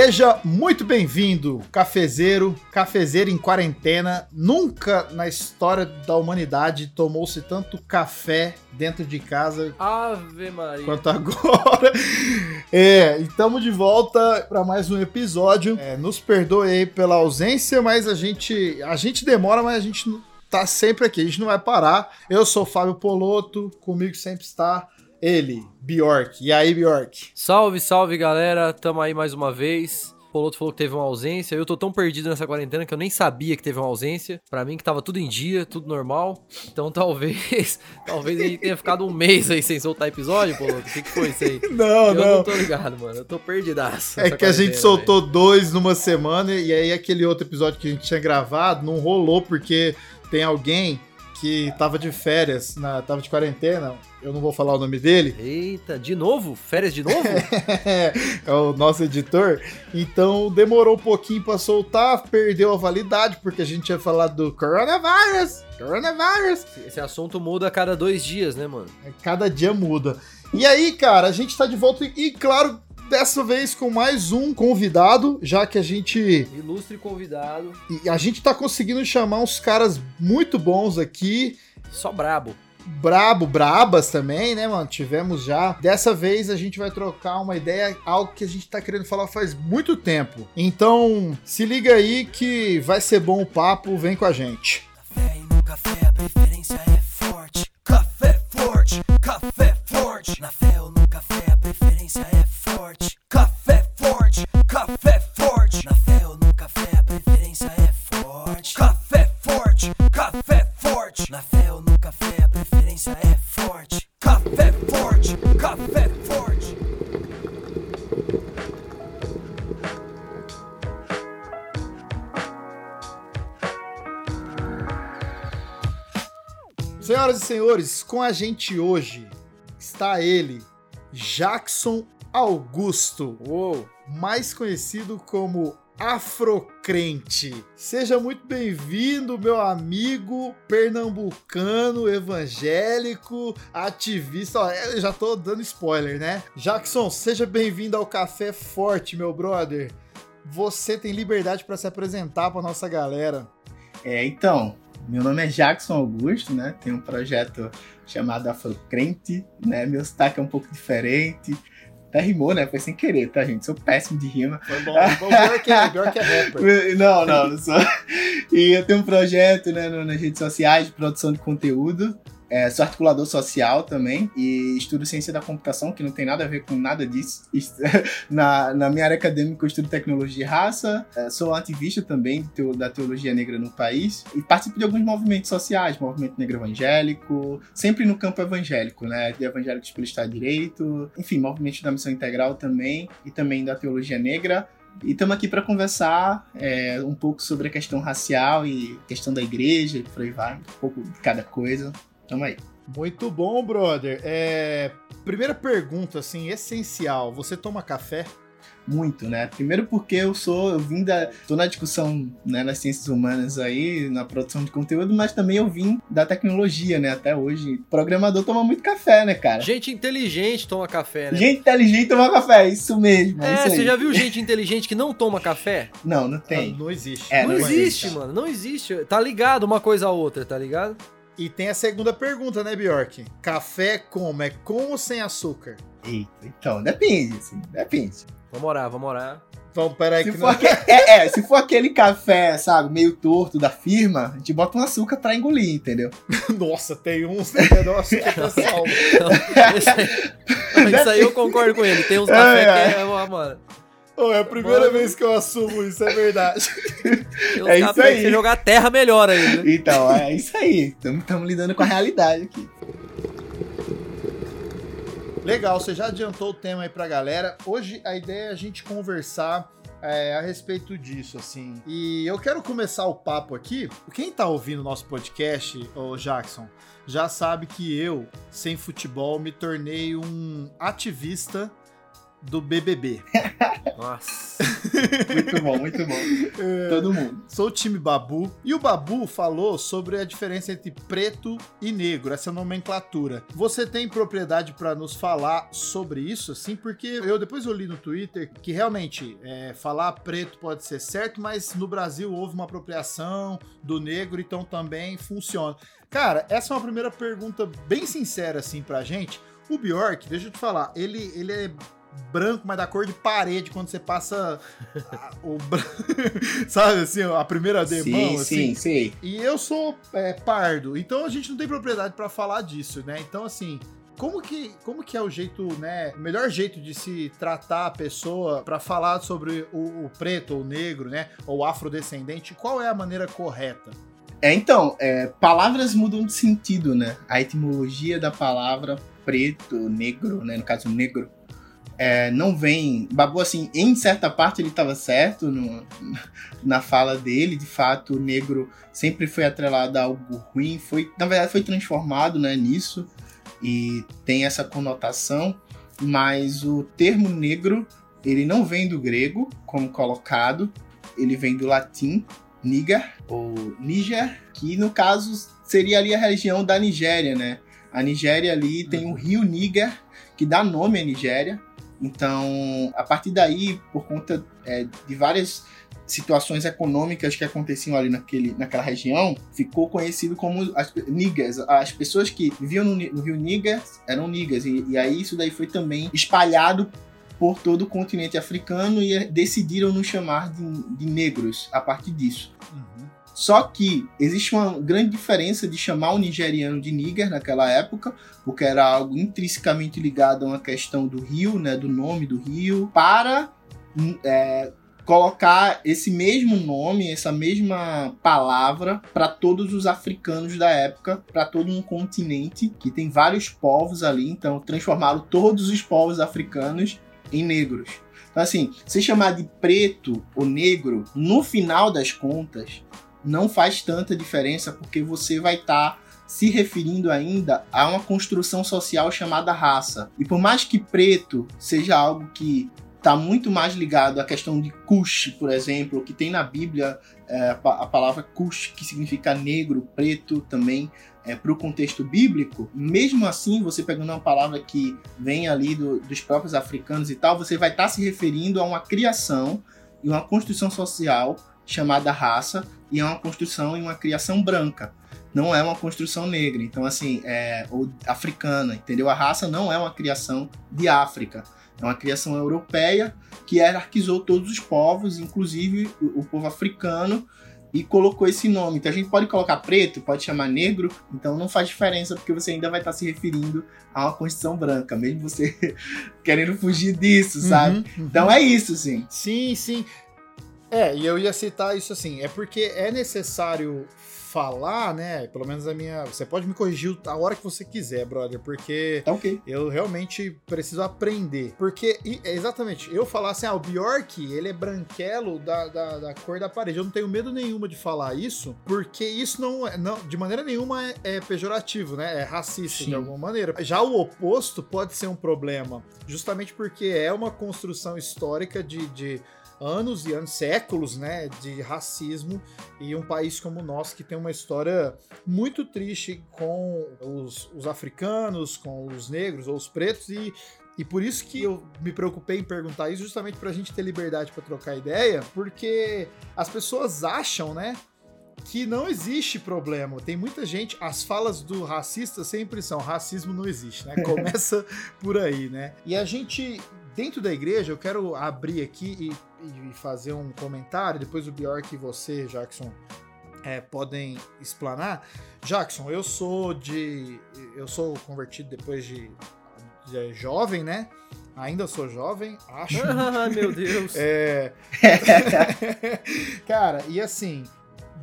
Seja muito bem-vindo, cafezeiro, cafezeiro em quarentena. Nunca na história da humanidade tomou-se tanto café dentro de casa Ave Maria. quanto agora. É, estamos de volta para mais um episódio. É, nos perdoe aí pela ausência, mas a gente, a gente demora, mas a gente tá sempre aqui, a gente não vai parar. Eu sou o Fábio Poloto, comigo sempre está ele, Bjork. E aí, Bjork? Salve, salve galera, tamo aí mais uma vez. O Poloto falou que teve uma ausência. Eu tô tão perdido nessa quarentena que eu nem sabia que teve uma ausência. Pra mim que tava tudo em dia, tudo normal. Então talvez, talvez a gente tenha ficado um mês aí sem soltar episódio, Poloto. O que, que foi isso aí? Não, eu não. não tô ligado, mano. Eu tô perdidaço. É que a gente soltou dois numa semana e aí aquele outro episódio que a gente tinha gravado não rolou porque tem alguém que tava de férias, na, tava de quarentena, eu não vou falar o nome dele. Eita, de novo? Férias de novo? é o nosso editor, então demorou um pouquinho pra soltar, perdeu a validade porque a gente tinha falado do coronavírus, coronavírus, Esse assunto muda a cada dois dias, né, mano? cada dia muda. E aí, cara, a gente tá de volta e claro, dessa vez com mais um convidado, já que a gente Ilustre convidado, E a gente tá conseguindo chamar uns caras muito bons aqui. só brabo. Brabo, brabas também, né, mano? Tivemos já. Dessa vez a gente vai trocar uma ideia, algo que a gente tá querendo falar faz muito tempo. Então, se liga aí que vai ser bom o papo, vem com a gente. Café e no café a preferência é senhores, com a gente hoje está ele, Jackson Augusto. Uou! mais conhecido como Afrocrente. Seja muito bem-vindo, meu amigo pernambucano, evangélico, ativista. Ó, eu já tô dando spoiler, né? Jackson, seja bem-vindo ao Café Forte, meu brother. Você tem liberdade para se apresentar para nossa galera. É, então, meu nome é Jackson Augusto, né? Tenho um projeto chamado Afrocrente, né? Meu sotaque é um pouco diferente. Até rimou, né? Foi sem querer, tá, gente? Sou péssimo de rima. Foi bom. O pior que é, pior que é rapper. Não, não, não sou. E eu tenho um projeto né, nas redes sociais de produção de conteúdo. É, sou articulador social também e estudo ciência da computação, que não tem nada a ver com nada disso. Na, na minha área acadêmica, eu estudo tecnologia e raça. É, sou ativista também teo- da teologia negra no país e participo de alguns movimentos sociais, movimento negro evangélico, sempre no campo evangélico, né? De evangélicos pelo Estado de Direito, enfim, movimento da missão integral também e também da teologia negra. E estamos aqui para conversar é, um pouco sobre a questão racial e questão da igreja, por aí vai, um pouco de cada coisa. Tamo aí. Muito bom, brother. É, Primeira pergunta, assim, essencial. Você toma café? Muito, né? Primeiro porque eu sou, eu vim da. tô na discussão né, nas ciências humanas aí, na produção de conteúdo, mas também eu vim da tecnologia, né? Até hoje. Programador toma muito café, né, cara? Gente inteligente toma café, né? Gente inteligente toma café, isso mesmo. É, É, isso aí. você já viu gente inteligente que não toma café? Não, não tem. Não, não existe. É, não, não existe, existe. mano. Não existe. Tá ligado uma coisa a outra, tá ligado? E tem a segunda pergunta, né, Bjork? Café como? É com ou sem açúcar? Eita, então, depende, assim, depende. Vamos orar, vamos orar. Então, peraí Se que for, não... aque- é, é, se for aquele café, sabe, meio torto da firma, a gente bota um açúcar pra engolir, entendeu? Nossa, tem uns que é salvo. Então, esse aí, isso aí eu concordo com ele. Tem uns café É, que é, ó, mano. Ô, é a primeira Mano. vez que eu assumo isso, é verdade. Uns É isso aí. que você jogar terra melhor aí, né? Então, é isso aí. Estamos lidando com a realidade aqui. Legal, você já adiantou o tema aí pra galera. Hoje a ideia é a gente conversar é, a respeito disso, assim. E eu quero começar o papo aqui. Quem tá ouvindo o nosso podcast, ô Jackson, já sabe que eu, sem futebol, me tornei um ativista do BBB. Nossa. Muito bom, muito bom. Todo mundo. Sou o time Babu. E o Babu falou sobre a diferença entre preto e negro, essa nomenclatura. Você tem propriedade para nos falar sobre isso, assim? Porque eu depois eu li no Twitter que realmente é, falar preto pode ser certo, mas no Brasil houve uma apropriação do negro, então também funciona. Cara, essa é uma primeira pergunta bem sincera, assim, pra gente. O Bjork, deixa eu te falar, ele, ele é branco, mas da cor de parede quando você passa a- o bran- sabe assim, a primeira demão sim, assim. sim, sim. E eu sou é, pardo, então a gente não tem propriedade pra falar disso, né? Então assim, como que, como que é o jeito, né? O melhor jeito de se tratar a pessoa pra falar sobre o, o preto ou o negro, né? Ou afrodescendente, qual é a maneira correta? É, então, é, palavras mudam de sentido, né? A etimologia da palavra preto, negro, né? No caso, negro, é, não vem. Babu, assim, em certa parte ele estava certo no- na fala dele. De fato, o negro sempre foi atrelado a algo ruim. Foi, na verdade, foi transformado né, nisso e tem essa conotação. Mas o termo negro, ele não vem do grego, como colocado. Ele vem do latim, niger, ou Níger, que no caso seria ali a região da Nigéria, né? A Nigéria ali tem o rio Níger, que dá nome à Nigéria. Então, a partir daí, por conta é, de várias situações econômicas que aconteciam ali naquele, naquela região, ficou conhecido como as niggas. As pessoas que viviam no, no rio Níger eram niggas. E, e aí isso daí foi também espalhado por todo o continente africano e decidiram nos chamar de, de negros a partir disso. Só que existe uma grande diferença de chamar o nigeriano de nigger naquela época, porque era algo intrinsecamente ligado a uma questão do rio, né, do nome do rio, para hum, é, colocar esse mesmo nome, essa mesma palavra para todos os africanos da época, para todo um continente que tem vários povos ali, então transformaram todos os povos africanos em negros. Então, assim, se chamar de preto ou negro, no final das contas, não faz tanta diferença porque você vai estar se referindo ainda a uma construção social chamada raça. E por mais que preto seja algo que está muito mais ligado à questão de Cush, por exemplo, que tem na Bíblia é, a pa- a palavra Cush, que significa negro, preto também, é, para o contexto bíblico, mesmo assim, você pegando uma palavra que vem ali do- dos próprios africanos e tal, você vai estar se referindo a uma criação e uma construção social chamada raça, e é uma construção e uma criação branca. Não é uma construção negra, então assim, é ou africana, entendeu? A raça não é uma criação de África, é uma criação europeia que hierarquizou todos os povos, inclusive o, o povo africano, e colocou esse nome. Então a gente pode colocar preto, pode chamar negro, então não faz diferença porque você ainda vai estar se referindo a uma construção branca, mesmo você querendo fugir disso, sabe? Uhum, uhum. Então é isso, sim. Sim, sim. É, e eu ia citar isso assim, é porque é necessário falar, né? Pelo menos a minha. Você pode me corrigir a hora que você quiser, brother, porque Tá ok. eu realmente preciso aprender. Porque, e- é exatamente, eu falar assim, ah, o Bjork, ele é branquelo da, da, da cor da parede. Eu não tenho medo nenhuma de falar isso, porque isso não, é- não de maneira nenhuma é, é pejorativo, né? É racista Sim. de alguma maneira. Já o oposto pode ser um problema, justamente porque é uma construção histórica de. de anos e anos, séculos, né, de racismo e um país como o nosso que tem uma história muito triste com os, os africanos, com os negros ou os pretos e e por isso que eu me preocupei em perguntar isso, justamente pra gente ter liberdade pra trocar ideia, porque as pessoas acham, né, que não existe problema. Tem muita gente, as falas do racista sempre são racismo não existe, né? Começa por aí, né? E a gente dentro da igreja, eu quero abrir aqui e, e fazer um comentário, depois o Bjork e você, Jackson, é, podem explanar. Jackson, eu sou de. Eu sou convertido depois de, de jovem, né? Ainda sou jovem, acho. Ah, meu Deus. É. Cara, e assim,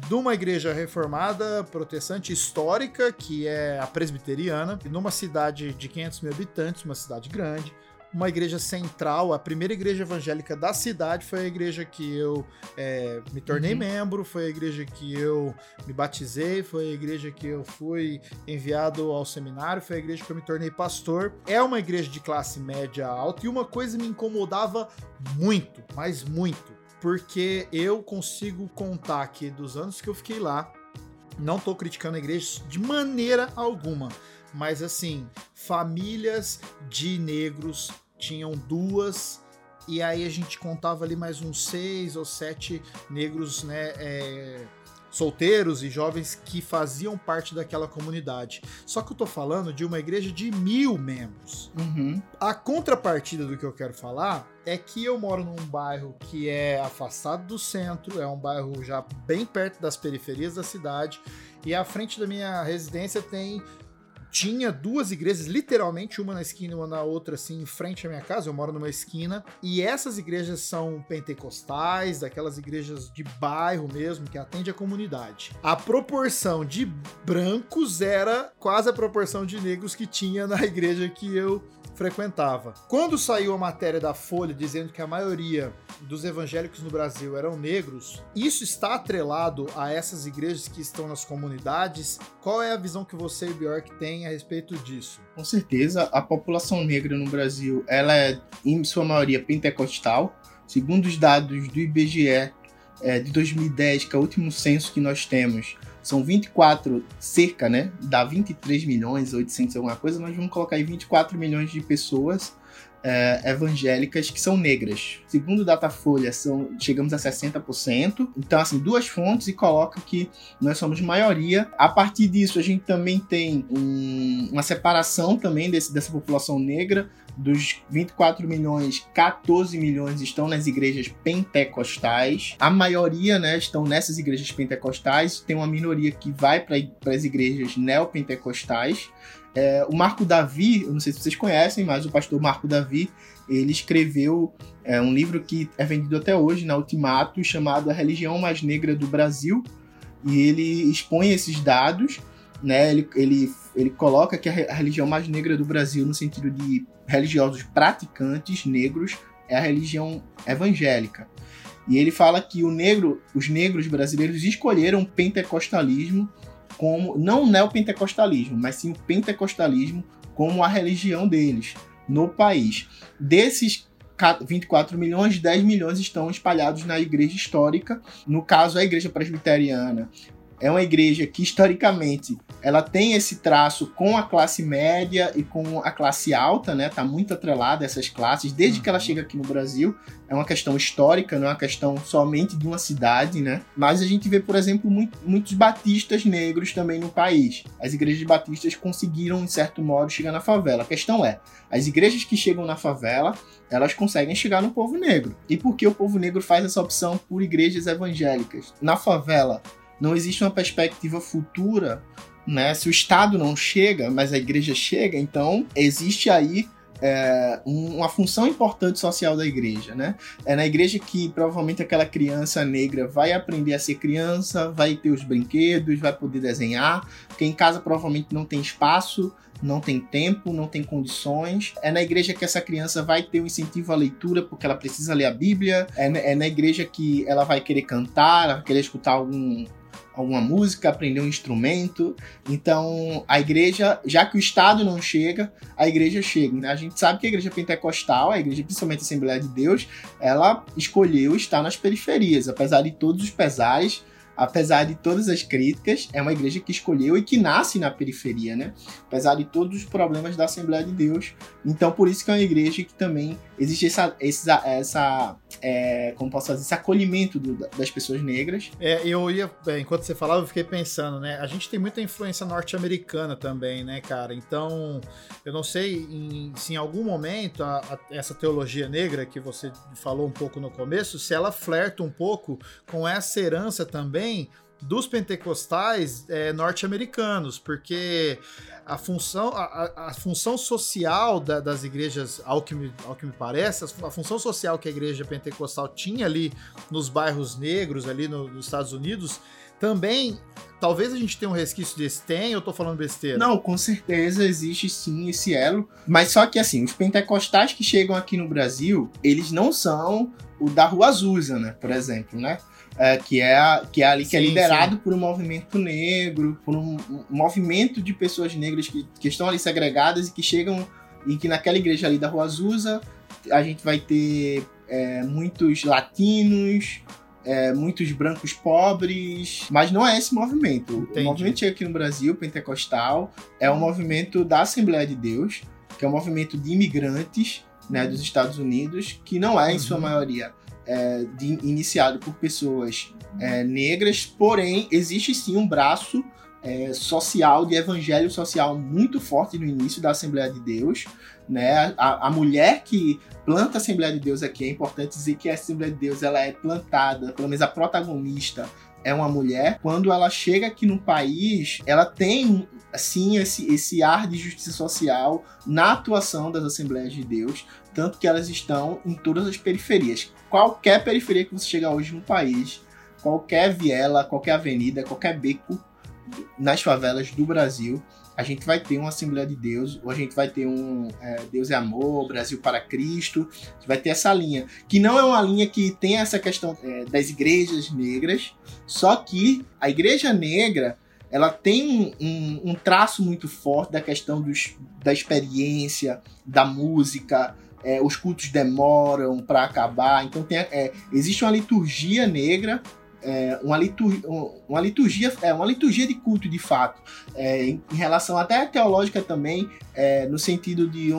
de uma igreja reformada, protestante histórica, que é a presbiteriana, numa cidade de 500 mil habitantes, uma cidade grande, uma igreja central, a primeira igreja evangélica da cidade foi a igreja que eu é, me tornei Uhum. membro, foi a igreja que eu me batizei, foi a igreja que eu fui enviado ao seminário, foi a igreja que eu me tornei pastor. É uma igreja de classe média alta e uma coisa me incomodava muito, mas muito, porque eu consigo contar que dos anos que eu fiquei lá, não tô criticando a igreja de maneira alguma, mas assim, famílias de negros tinham duas e aí a gente contava ali mais uns seis ou sete negros, né, é, solteiros e jovens que faziam parte daquela comunidade. Só que eu tô falando de uma igreja de mil membros. Uhum. A contrapartida do que eu quero falar é que eu moro num bairro que é afastado do centro, é um bairro já bem perto das periferias da cidade, e à frente da minha residência tem tinha duas igrejas, literalmente uma na esquina e uma na outra, assim, em frente à minha casa. Eu moro numa esquina. E essas igrejas são pentecostais, daquelas igrejas de bairro mesmo, que atende a comunidade. A proporção de brancos era quase a proporção de negros que tinha na igreja que eu frequentava. Quando saiu a matéria da Folha dizendo que a maioria dos evangélicos no Brasil eram negros, isso está atrelado a essas igrejas que estão nas comunidades? Qual é a visão que você e o Bjork têm a respeito disso? Com certeza, a população negra no Brasil, ela é em sua maioria pentecostal. Segundo os dados do IBGE é, de 2010, que é o último censo que nós temos, são 24, cerca, né? Dá 23 milhões, 800 alguma coisa, nós vamos colocar aí 24 milhões de pessoas é, evangélicas que são negras. Segundo o Datafolha, são, chegamos a 60%. Então, assim, duas fontes e coloca que nós somos maioria. A partir disso, a gente também tem um- uma separação também desse, dessa população negra. Dos 24 milhões, 14 milhões estão nas igrejas pentecostais. A maioria, né, estão nessas igrejas pentecostais. Tem uma minoria que vai para as igrejas neopentecostais. É, o Marco Davi, eu não sei se vocês conhecem, mas o pastor Marco Davi, ele escreveu é, um livro que é vendido até hoje na Ultimato, chamado A Religião Mais Negra do Brasil. E ele expõe esses dados, né? Ele, ele, ele coloca que a re- a religião mais negra do Brasil, no sentido de religiosos praticantes negros, é a religião evangélica. E ele fala que o negro, os negros brasileiros escolheram o pentecostalismo como não o neopentecostalismo, mas sim o pentecostalismo como a religião deles no país. Desses ca- 24 milhões, 10 milhões estão espalhados na igreja histórica. No caso, a igreja presbiteriana é uma igreja que historicamente ela tem esse traço com a classe média e com a classe alta, né? Tá muito atrelada a essas classes desde que ela Uhum. chega aqui no Brasil. É uma questão histórica, não é uma questão somente de uma cidade, né? Mas a gente vê, por exemplo, muito- muitos batistas negros também no país. As igrejas batistas conseguiram, em certo modo, chegar na favela. A questão é, as igrejas que chegam na favela, elas conseguem chegar no povo negro. E por que o povo negro faz essa opção por igrejas evangélicas? Na favela, não existe uma perspectiva futura, né? Se o Estado não chega, mas a igreja chega, então existe aí é, um- uma função importante social da igreja, né? É na igreja que provavelmente aquela criança negra vai aprender a ser criança, vai ter os brinquedos, vai poder desenhar, porque em casa provavelmente não tem espaço, não tem tempo, não tem condições. É na igreja que essa criança vai ter um incentivo à leitura, porque ela precisa ler a Bíblia. É na, é na igreja que ela vai querer cantar, ela vai querer escutar algum, alguma música, aprender um instrumento. Então, a igreja, já que o Estado não chega, a igreja chega. A gente sabe que a igreja pentecostal, a igreja, principalmente a Assembleia de Deus, ela escolheu estar nas periferias, apesar de todos os pesares, apesar de todas as críticas, é uma igreja que escolheu e que nasce na periferia, né? Apesar de todos os problemas da Assembleia de Deus. Então, por isso que é uma igreja que também existe essa, essa, essa é, como posso fazer, esse acolhimento do- das pessoas negras. É, eu ia, é, enquanto você falava, eu fiquei pensando, né? A gente tem muita influência norte-americana também, né, cara? Então, eu não sei em- se em algum momento a- a- essa teologia negra que você falou um pouco no começo, se ela flerta um pouco com essa herança também dos pentecostais é, norte-americanos, porque a função, a, a- função social da- das igrejas, ao que, me, ao que me parece, a função social que a igreja pentecostal tinha ali nos bairros negros, ali no- nos Estados Unidos, também, talvez a gente tenha um resquício desse, tem, eu tô falando besteira? Não, com certeza existe sim esse elo. Mas só que assim, os pentecostais que chegam aqui no Brasil, eles não são o da Rua Azusa, né? Por exemplo, né? É, que, é a- que é ali que é Sim, liderado por um movimento negro, por um, um movimento de pessoas negras que, que estão ali segregadas e que chegam e que naquela igreja ali da Rua Azusa a gente vai ter é, muitos latinos, é, muitos brancos pobres, mas não é esse movimento. Entendi. O movimento chega aqui no Brasil, pentecostal, é um movimento da Assembleia de Deus, que é um movimento de imigrantes né, dos Estados Unidos, que não é, em sua Uhum. maioria, é, de- iniciado por pessoas é, negras, porém, existe sim um braço é, social, de evangelho social muito forte no início da Assembleia de Deus. Né? A, a mulher que planta a Assembleia de Deus aqui, é importante dizer que a Assembleia de Deus ela é plantada, pelo menos a protagonista é uma mulher. Quando ela chega aqui no país, ela tem assim esse, esse ar de justiça social na atuação das Assembleias de Deus, tanto que elas estão em todas as periferias. Qualquer periferia que você chegar hoje no país, qualquer viela, qualquer avenida, qualquer beco nas favelas do Brasil, a gente vai ter uma Assembleia de Deus, ou a gente vai ter um é, Deus é Amor, Brasil para Cristo, vai ter essa linha, que não é uma linha que tem essa questão é, das igrejas negras, só que a igreja negra ela tem um, um- traço muito forte da questão dos, da experiência, da música, é, os cultos demoram para acabar, então tem, é, existe uma liturgia negra é, uma, litur, uma liturgia é uma liturgia de culto de fato. É, em, em relação até teológica também é, no sentido de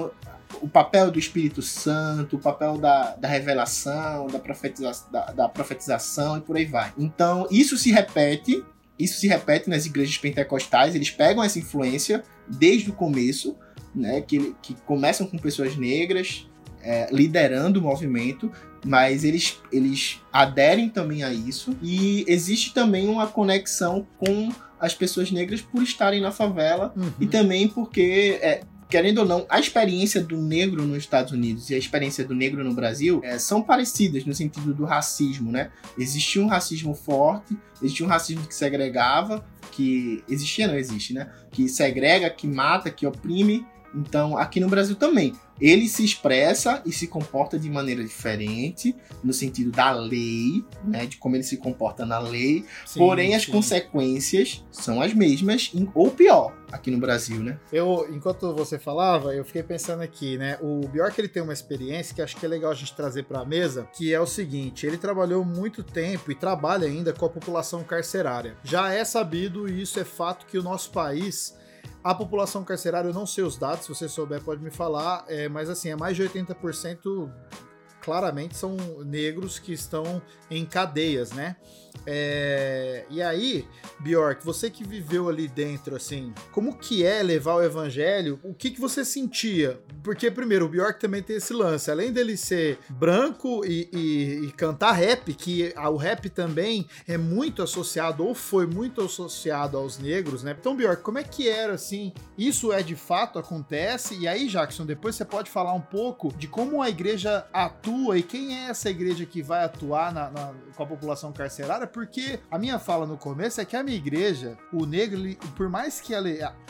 o papel do Espírito Santo o papel da, da revelação da, profetiza, da, da profetização e por aí vai. Então isso se repete isso se repete nas igrejas pentecostais eles pegam essa influência desde o começo né que, que começam com pessoas negras é, liderando o movimento mas eles, eles aderem também a isso. E existe também uma conexão com as pessoas negras por estarem na favela Uhum. e também porque, é, querendo ou não, a experiência do negro nos Estados Unidos e a experiência do negro no Brasil é, são parecidas no sentido do racismo, né? Existia um racismo forte, existia um racismo que segregava, que existia, não existe, né? Que segrega, que mata, que oprime. Então, aqui no Brasil também. Ele se expressa e se comporta de maneira diferente, no sentido da lei, né? De como ele se comporta na lei. Sim, Porém, as sim. consequências são as mesmas, ou pior, aqui no Brasil, né? Eu, enquanto você falava, eu fiquei pensando aqui, né? O Bjork ele tem uma experiência que acho que é legal a gente trazer para a mesa, que é o seguinte: ele trabalhou muito tempo e trabalha ainda com a população carcerária. Já é sabido e isso é fato que o nosso país a população carcerária, eu não sei os dados, se você souber pode me falar, é, mas assim, é mais de 80% claramente são negros que estão em cadeias, né? É, e aí, Bjork, você que viveu ali dentro, assim, como que é levar o evangelho? O que que você sentia? Porque, primeiro, o Bjork também tem esse lance, além dele ser branco e, e- e cantar rap, que o rap também é muito associado, ou foi muito associado aos negros, né? Então, Bjork, como é que era, assim, isso é de fato acontece? E aí, Jackson, depois você pode falar um pouco de como a igreja atua e quem é essa igreja que vai atuar na- na- com a população carcerária, porque a minha fala no começo é que a minha igreja, o negro, ele- por mais que ela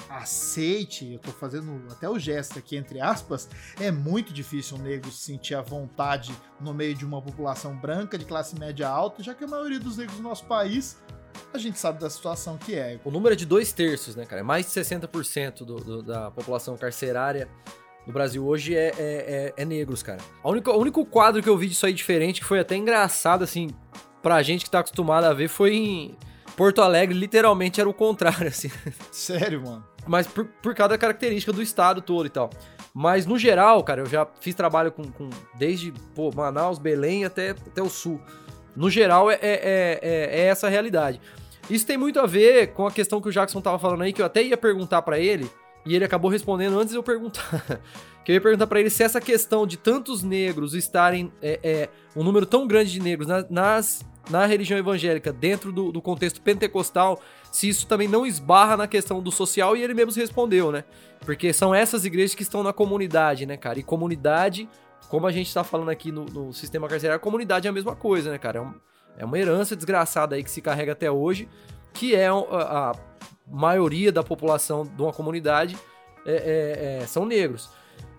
aceite, eu tô fazendo até o gesto aqui entre aspas, é muito difícil um negro se sentir à vontade no meio de uma população branca de classe média alta, já que a maioria dos negros do nosso país a gente sabe da situação que é. O número é de dois terços, né, cara? Mais de 60% do, do- da população carcerária no Brasil hoje é, é, é- é negros, cara. A única, o único quadro que eu vi disso aí diferente, que foi até engraçado, assim, pra gente que tá acostumado a ver, foi em Porto Alegre, literalmente era o contrário, assim. Sério, mano. Mas por, por causa da característica do estado todo e tal. Mas no geral, cara, eu já fiz trabalho com, com- desde pô, Manaus, Belém até, até o sul. No geral, é, é, é- é- é essa a realidade. Isso tem muito a ver com a questão que o Jackson tava falando aí, que eu até ia perguntar pra ele, e ele acabou respondendo antes de eu perguntar. que eu ia perguntar pra ele se essa questão de tantos negros estarem. É, é, um número tão grande de negros na- nas, na religião evangélica, dentro do, do contexto pentecostal, se isso também não esbarra na questão do social, e ele mesmo respondeu, né? Porque são essas igrejas que estão na comunidade, né, cara? E comunidade, como a gente tá falando aqui no, no sistema carcerário, comunidade é a mesma coisa, né, cara? É, um- é uma herança desgraçada aí que se carrega até hoje. que é a, a maioria da população de uma comunidade é- é- é, são negros.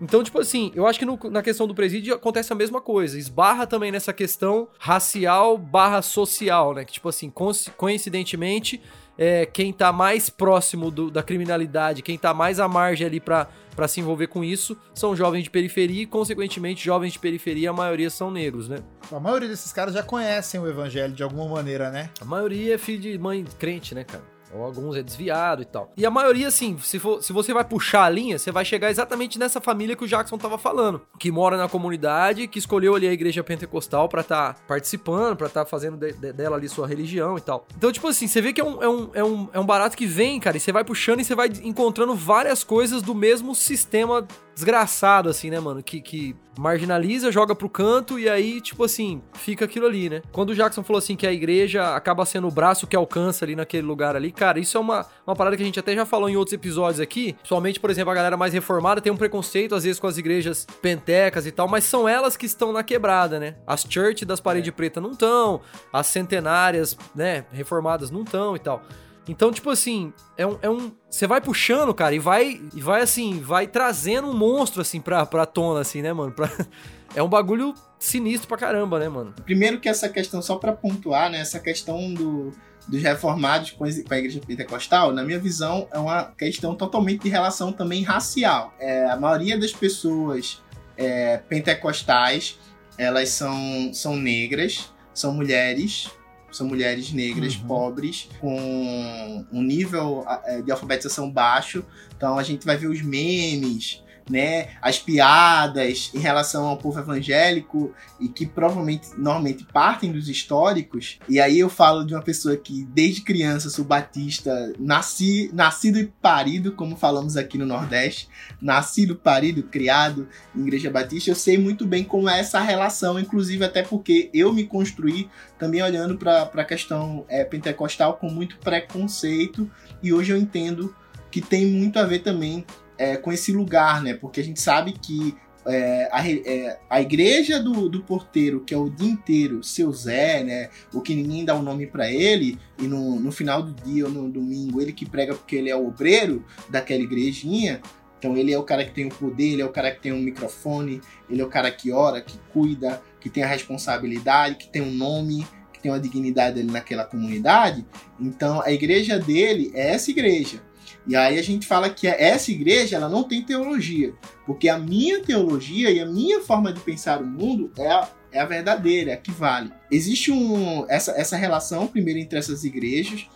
Então, tipo assim, eu acho que no- na questão do presídio acontece a mesma coisa. Esbarra também nessa questão racial barra social, né? Que, tipo assim, coinci- coincidentemente, é, quem tá mais próximo do- da criminalidade, quem tá mais à margem ali pra, pra se envolver com isso, são jovens de periferia e, consequentemente, jovens de periferia, a maioria são negros, né? A maioria desses caras já conhecem o evangelho de alguma maneira, né? A maioria é filho de mãe crente, né, cara? Ou alguns é desviado e tal. E a maioria, assim, se, for, se você vai puxar a linha, você vai chegar exatamente nessa família que o Jackson tava falando. Que mora na comunidade, que escolheu ali a igreja pentecostal pra tá participando, pra tá fazendo de- de- dela ali sua religião e tal. Então, tipo assim, você vê que é um, é, um, é, um, é um barato que vem, cara, e você vai puxando e você vai encontrando várias coisas do mesmo sistema desgraçado, assim, né, mano? Que, que marginaliza, joga pro canto e aí, tipo assim, fica aquilo ali, né? Quando o Jackson falou assim que a igreja acaba sendo o braço que alcança ali naquele lugar ali, cara, isso é uma, uma parada que a gente até já falou em outros episódios aqui. Somente, por exemplo, a galera mais reformada tem um preconceito, às vezes, com as igrejas pentecas e tal, mas são elas que estão na quebrada, né? As church das paredes pretas não estão, as centenárias, né, reformadas não estão e tal. Então, tipo assim, é um. É um você vai puxando, cara, e vai. E vai assim, vai trazendo um monstro, assim, pra, pra tona, assim, né, mano? Pra- é um bagulho sinistro pra caramba, né, mano? Primeiro que essa questão, só pra pontuar, né? Essa questão do, dos reformados com a igreja pentecostal, na minha visão, é uma questão totalmente de relação também racial. É, a maioria das pessoas é, pentecostais, elas são, são negras, são mulheres, são mulheres negras, Uhum. pobres, com um nível é, de alfabetização baixo. Então a gente vai ver os memes, né, as piadas em relação ao povo evangélico e que provavelmente normalmente partem dos históricos. E aí eu falo de uma pessoa que desde criança sou batista, nasci, nascido e parido, como falamos aqui no Nordeste, nascido, parido, criado em igreja batista. Eu sei muito bem como é essa relação, inclusive até porque eu me construí também olhando para a questão é, pentecostal com muito preconceito e hoje eu entendo que tem muito a ver também é, com esse lugar, né? Porque a gente sabe que é, a, é, a igreja do, do porteiro, que é o dia inteiro, seu Zé, né? O que ninguém dá o nome pra ele, e no, no final do dia ou no domingo, ele que prega porque ele é o obreiro daquela igrejinha. Então ele é o cara que tem o poder, ele é o cara que tem um microfone, ele é o cara que ora, que cuida, que tem a responsabilidade, que tem um nome, que tem uma dignidade ali naquela comunidade. Então a igreja dele é essa igreja. E aí a gente fala que essa igreja ela não tem teologia, porque a minha teologia e a minha forma de pensar o mundo é a, é a verdadeira, é a que vale. Existe um, essa, essa relação primeiro entre essas igrejas.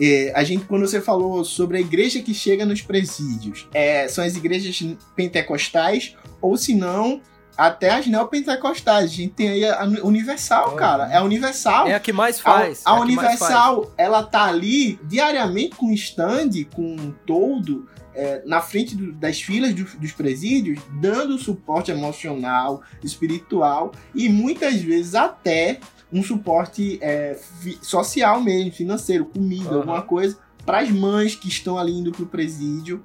É, a gente, quando você falou sobre a igreja que chega nos presídios, é, são as igrejas pentecostais, ou se não, até as neopentecostais. A gente tem aí a Universal, Uhum. cara. É a Universal. É a que mais faz. A, a é mais faz. Universal, ela tá ali diariamente com stand, com um toldo, é, na frente do- das filas do- dos presídios, dando suporte emocional, espiritual e muitas vezes até um suporte é, social mesmo, financeiro, comida, Aham. alguma coisa, para as mães que estão ali indo pro presídio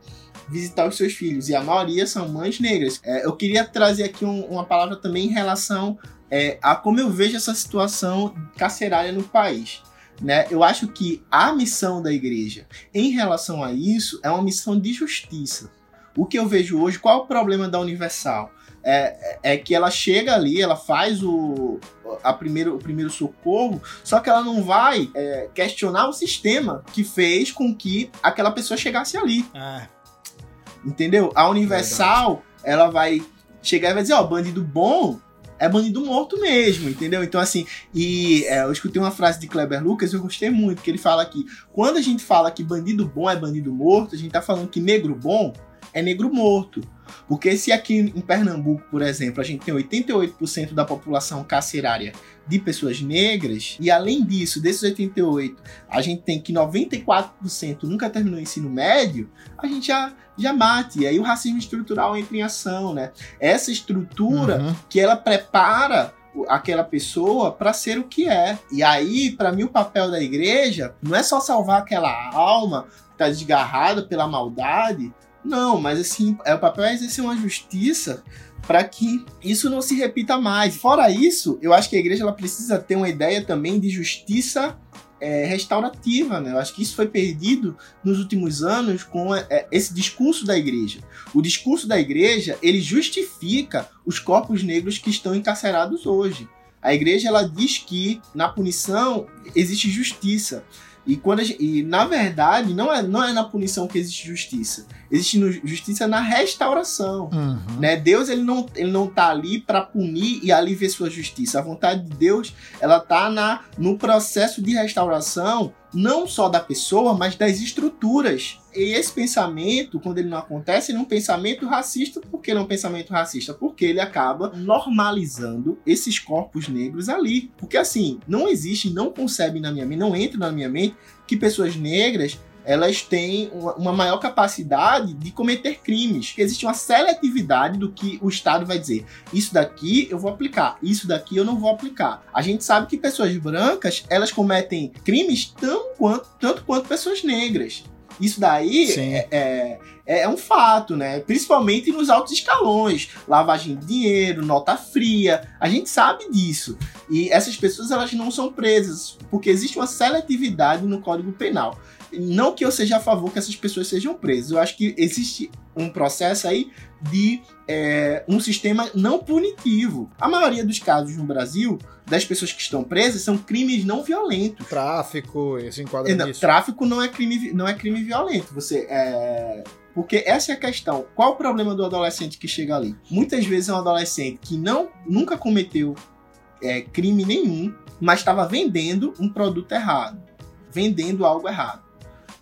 visitar os seus filhos. E a maioria são mães negras. É, eu queria trazer aqui um- uma palavra também em relação é, a como eu vejo essa situação carcerária no país. Né? Eu acho que a missão da igreja em relação a isso é uma missão de justiça. O que eu vejo hoje, qual é o problema da Universal? É, é que ela chega ali, ela faz o, a primeiro, o primeiro socorro, só que ela não vai é, questionar o sistema que fez com que aquela pessoa chegasse ali. Ah, Entendeu? A Universal, ela vai chegar e vai dizer, ó, bandido bom é bandido morto mesmo, entendeu? Então, assim, e é, eu escutei uma frase de Kleber Lucas eu gostei muito, que ele fala que quando a gente fala que bandido bom é bandido morto, a gente tá falando que negro bom é negro morto. Porque se aqui em Pernambuco, por exemplo, a gente tem 88% da população carcerária de pessoas negras, e além disso, desses 88, a gente tem que 94% nunca terminou o ensino médio, a gente já, já mate. E aí o racismo estrutural entra em ação, né? Essa estrutura uhum. que ela prepara aquela pessoa para ser o que é. E aí, para mim, o papel da igreja não é só salvar aquela alma que tá desgarrada pela maldade, não, mas assim, é o papel é exercer uma justiça para que isso não se repita mais. Fora isso, eu acho que a igreja ela precisa ter uma ideia também de justiça é, restaurativa, né? Eu acho que isso foi perdido nos últimos anos com é, esse discurso da igreja. O discurso da igreja, ele justifica os corpos negros que estão encarcerados hoje. A igreja ela diz que na punição existe justiça. E, quando gente, e na verdade, não é, não é na punição que existe justiça. Existe no, justiça na restauração. Uhum. Né? Deus ele não, ele não tá ali para punir e ali ver sua justiça. A vontade de Deus ela tá na, no processo de restauração não só da pessoa, mas das estruturas. E esse pensamento, quando ele não acontece, ele é um pensamento racista. Por que não é um pensamento racista? Porque ele acaba normalizando esses corpos negros ali. Porque assim, não existe, não concebe na minha mente, não entra na minha mente que pessoas negras elas têm uma maior capacidade de cometer crimes. Existe uma seletividade do que o Estado vai dizer. Isso daqui eu vou aplicar, isso daqui eu não vou aplicar. A gente sabe que pessoas brancas, elas cometem crimes tão quanto, tanto quanto pessoas negras. Isso daí é, é, é, um fato, né? Principalmente nos altos escalões, lavagem de dinheiro, nota fria, a gente sabe disso. E essas pessoas elas não são presas porque existe uma seletividade no Código Penal. Não que eu seja a favor que essas pessoas sejam presas. Eu acho que existe um processo aí de é, um sistema não punitivo. A maioria dos casos no Brasil, das pessoas que estão presas, são crimes não violentos. Tráfico, esse enquadra não, nisso. Tráfico não é crime, não é crime violento. Você é. Porque essa é a questão. Qual o problema do adolescente que chega ali? Muitas vezes é um adolescente que não, nunca cometeu é, crime nenhum, mas estava vendendo um produto errado, vendendo algo errado.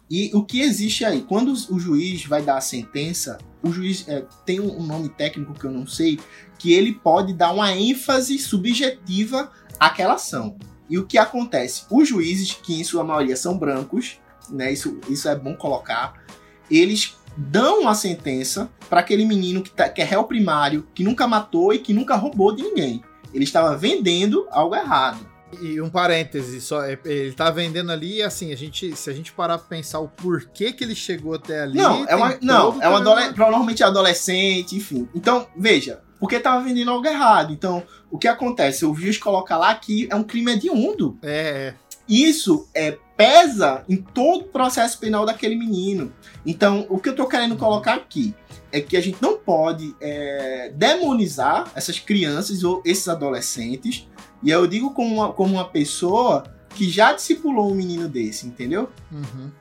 E o que existe aí? Quando o juiz vai dar a sentença, o juiz é, tem um nome técnico que eu não sei, que ele pode dar uma ênfase subjetiva àquela ação. E o que acontece? Os juízes, que em sua maioria são brancos, né, isso, isso é bom colocar, eles dão a sentença para aquele menino que, tá, que é réu primário, que nunca matou e que nunca roubou de ninguém. Ele estava vendendo algo errado. E um parêntese, só é, ele tá vendendo ali e assim, a gente, se a gente parar pra pensar o porquê que ele chegou até ali. Não, é uma, não, é uma adole provavelmente é adolescente, enfim. Então, veja, porque tava vendendo algo errado. Então, o que acontece? O juiz coloca lá que é um crime hediondo. É, é. Isso é pesa em todo o processo penal daquele menino. Então, o que eu tô querendo colocar aqui é que a gente não pode é, demonizar essas crianças ou esses adolescentes e eu digo como uma, como uma pessoa que já discipulou um menino desse, entendeu? Uhum.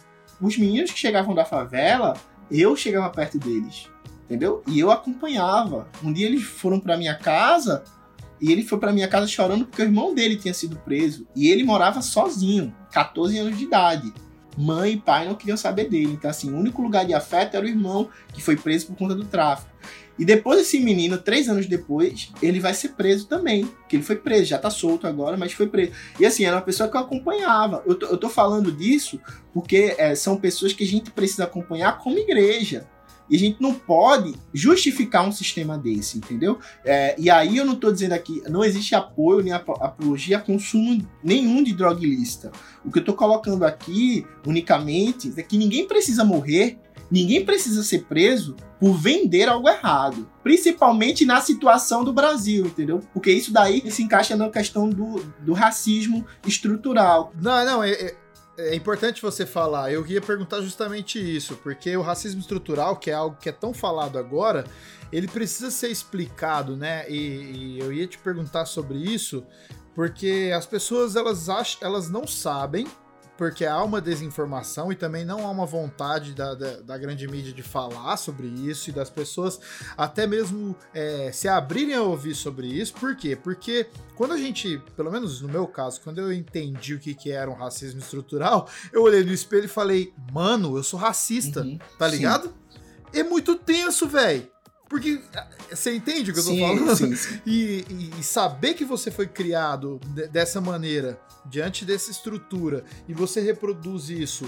Os meninos que chegavam da favela, eu chegava perto deles, entendeu? E eu acompanhava. Um dia eles foram para minha casa e ele foi para minha casa chorando porque o irmão dele tinha sido preso e ele morava sozinho, 14 anos de idade. Mãe e pai não queriam saber dele. Então, assim, o único lugar de afeto era o irmão que foi preso por conta do tráfico. E depois esse menino, três anos depois, ele vai ser preso também. Que ele foi preso, já tá solto agora, mas foi preso. E assim, era uma pessoa que eu acompanhava. Eu tô, eu tô falando disso porque é, são pessoas que a gente precisa acompanhar como igreja. E a gente não pode justificar um sistema desse, entendeu? É, e aí eu não estou dizendo aqui, não existe apoio nem apologia a consumo nenhum de droga ilícita. O que eu estou colocando aqui, unicamente, é que ninguém precisa morrer Ninguém precisa ser preso por vender algo errado. Principalmente na situação do Brasil, entendeu? Porque isso daí se encaixa na questão do, do racismo estrutural. Não, não, é, é, é importante você falar. Eu ia perguntar justamente isso, porque o racismo estrutural, que é algo que é tão falado agora, ele precisa ser explicado, né? E, e eu ia te perguntar sobre isso, porque as pessoas elas acham, elas não sabem porque há uma desinformação e também não há uma vontade da, da, da grande mídia de falar sobre isso e das pessoas até mesmo é, se abrirem a ouvir sobre isso. Por quê? Porque quando a gente, pelo menos no meu caso, quando eu entendi o que, que era um racismo estrutural, eu olhei no espelho e falei, mano, eu sou racista, uhum, tá ligado? Sim. É muito tenso, velho. Porque você entende o que eu tô sim, falando? Sim, sim. E, e, e, saber que você foi criado de, dessa maneira, diante dessa estrutura, e você reproduz isso.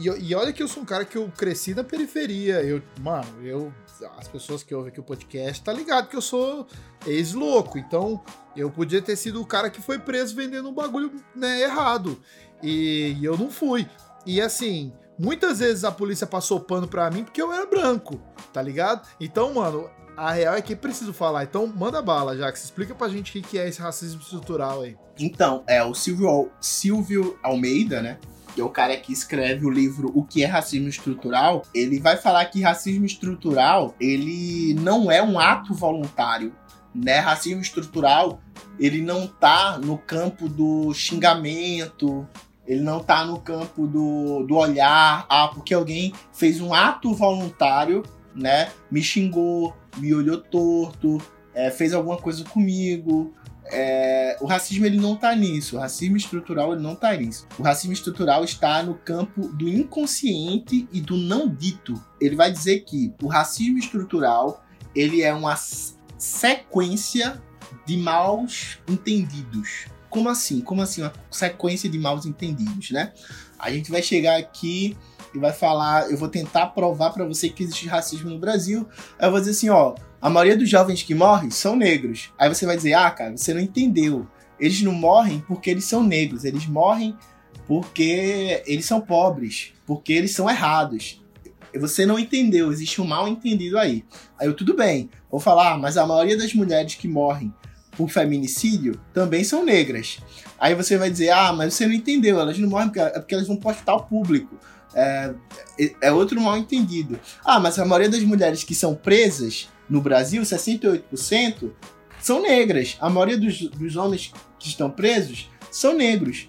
E, e, olha que eu sou um cara que eu cresci na periferia. Eu, mano, eu. As pessoas que ouvem aqui o podcast tá ligado que eu sou ex-louco. Então, eu podia ter sido o cara que foi preso vendendo um bagulho né, errado. E, e eu não fui. E assim, Muitas vezes a polícia passou pano pra mim porque eu era branco, tá ligado? Então, mano, A real é que preciso falar. Então, manda bala, Jax. Explica pra gente o que é esse racismo estrutural aí. Então, é o Silvio, Silvio Almeida, né? Que é o cara que escreve o livro O que é Racismo Estrutural. Ele vai falar que racismo estrutural, ele não é um ato voluntário. Né? Racismo estrutural, ele não tá no campo do xingamento, ele não tá no campo do, do olhar, ah, porque alguém fez um ato voluntário, né? Me xingou, me olhou torto, é, fez alguma coisa comigo. É, o racismo ele não tá nisso. O racismo estrutural ele não tá nisso. O racismo estrutural está no campo do inconsciente e do não dito. Ele vai dizer que o racismo estrutural ele é uma sequência de maus entendidos. Como assim? Como assim uma sequência de maus entendidos, né? A gente vai chegar aqui e vai falar, eu vou tentar provar para você que existe racismo no Brasil. Aí eu vou dizer assim, ó, a maioria dos jovens que morrem são negros. Aí você vai dizer, ah, cara, você não entendeu. Eles não morrem porque eles são negros, eles morrem porque eles são pobres, porque eles são errados. Você não entendeu, existe um mal entendido aí. Aí eu, tudo bem, vou falar, ah, mas a maioria das mulheres que morrem por feminicídio também são negras. Aí você vai dizer, ah, mas você não entendeu, elas não morrem porque, é porque elas vão postar ao público. É, é outro mal entendido. Ah, mas a maioria das mulheres que são presas no Brasil, 68%, são negras. A maioria dos, dos homens que estão presos são negros.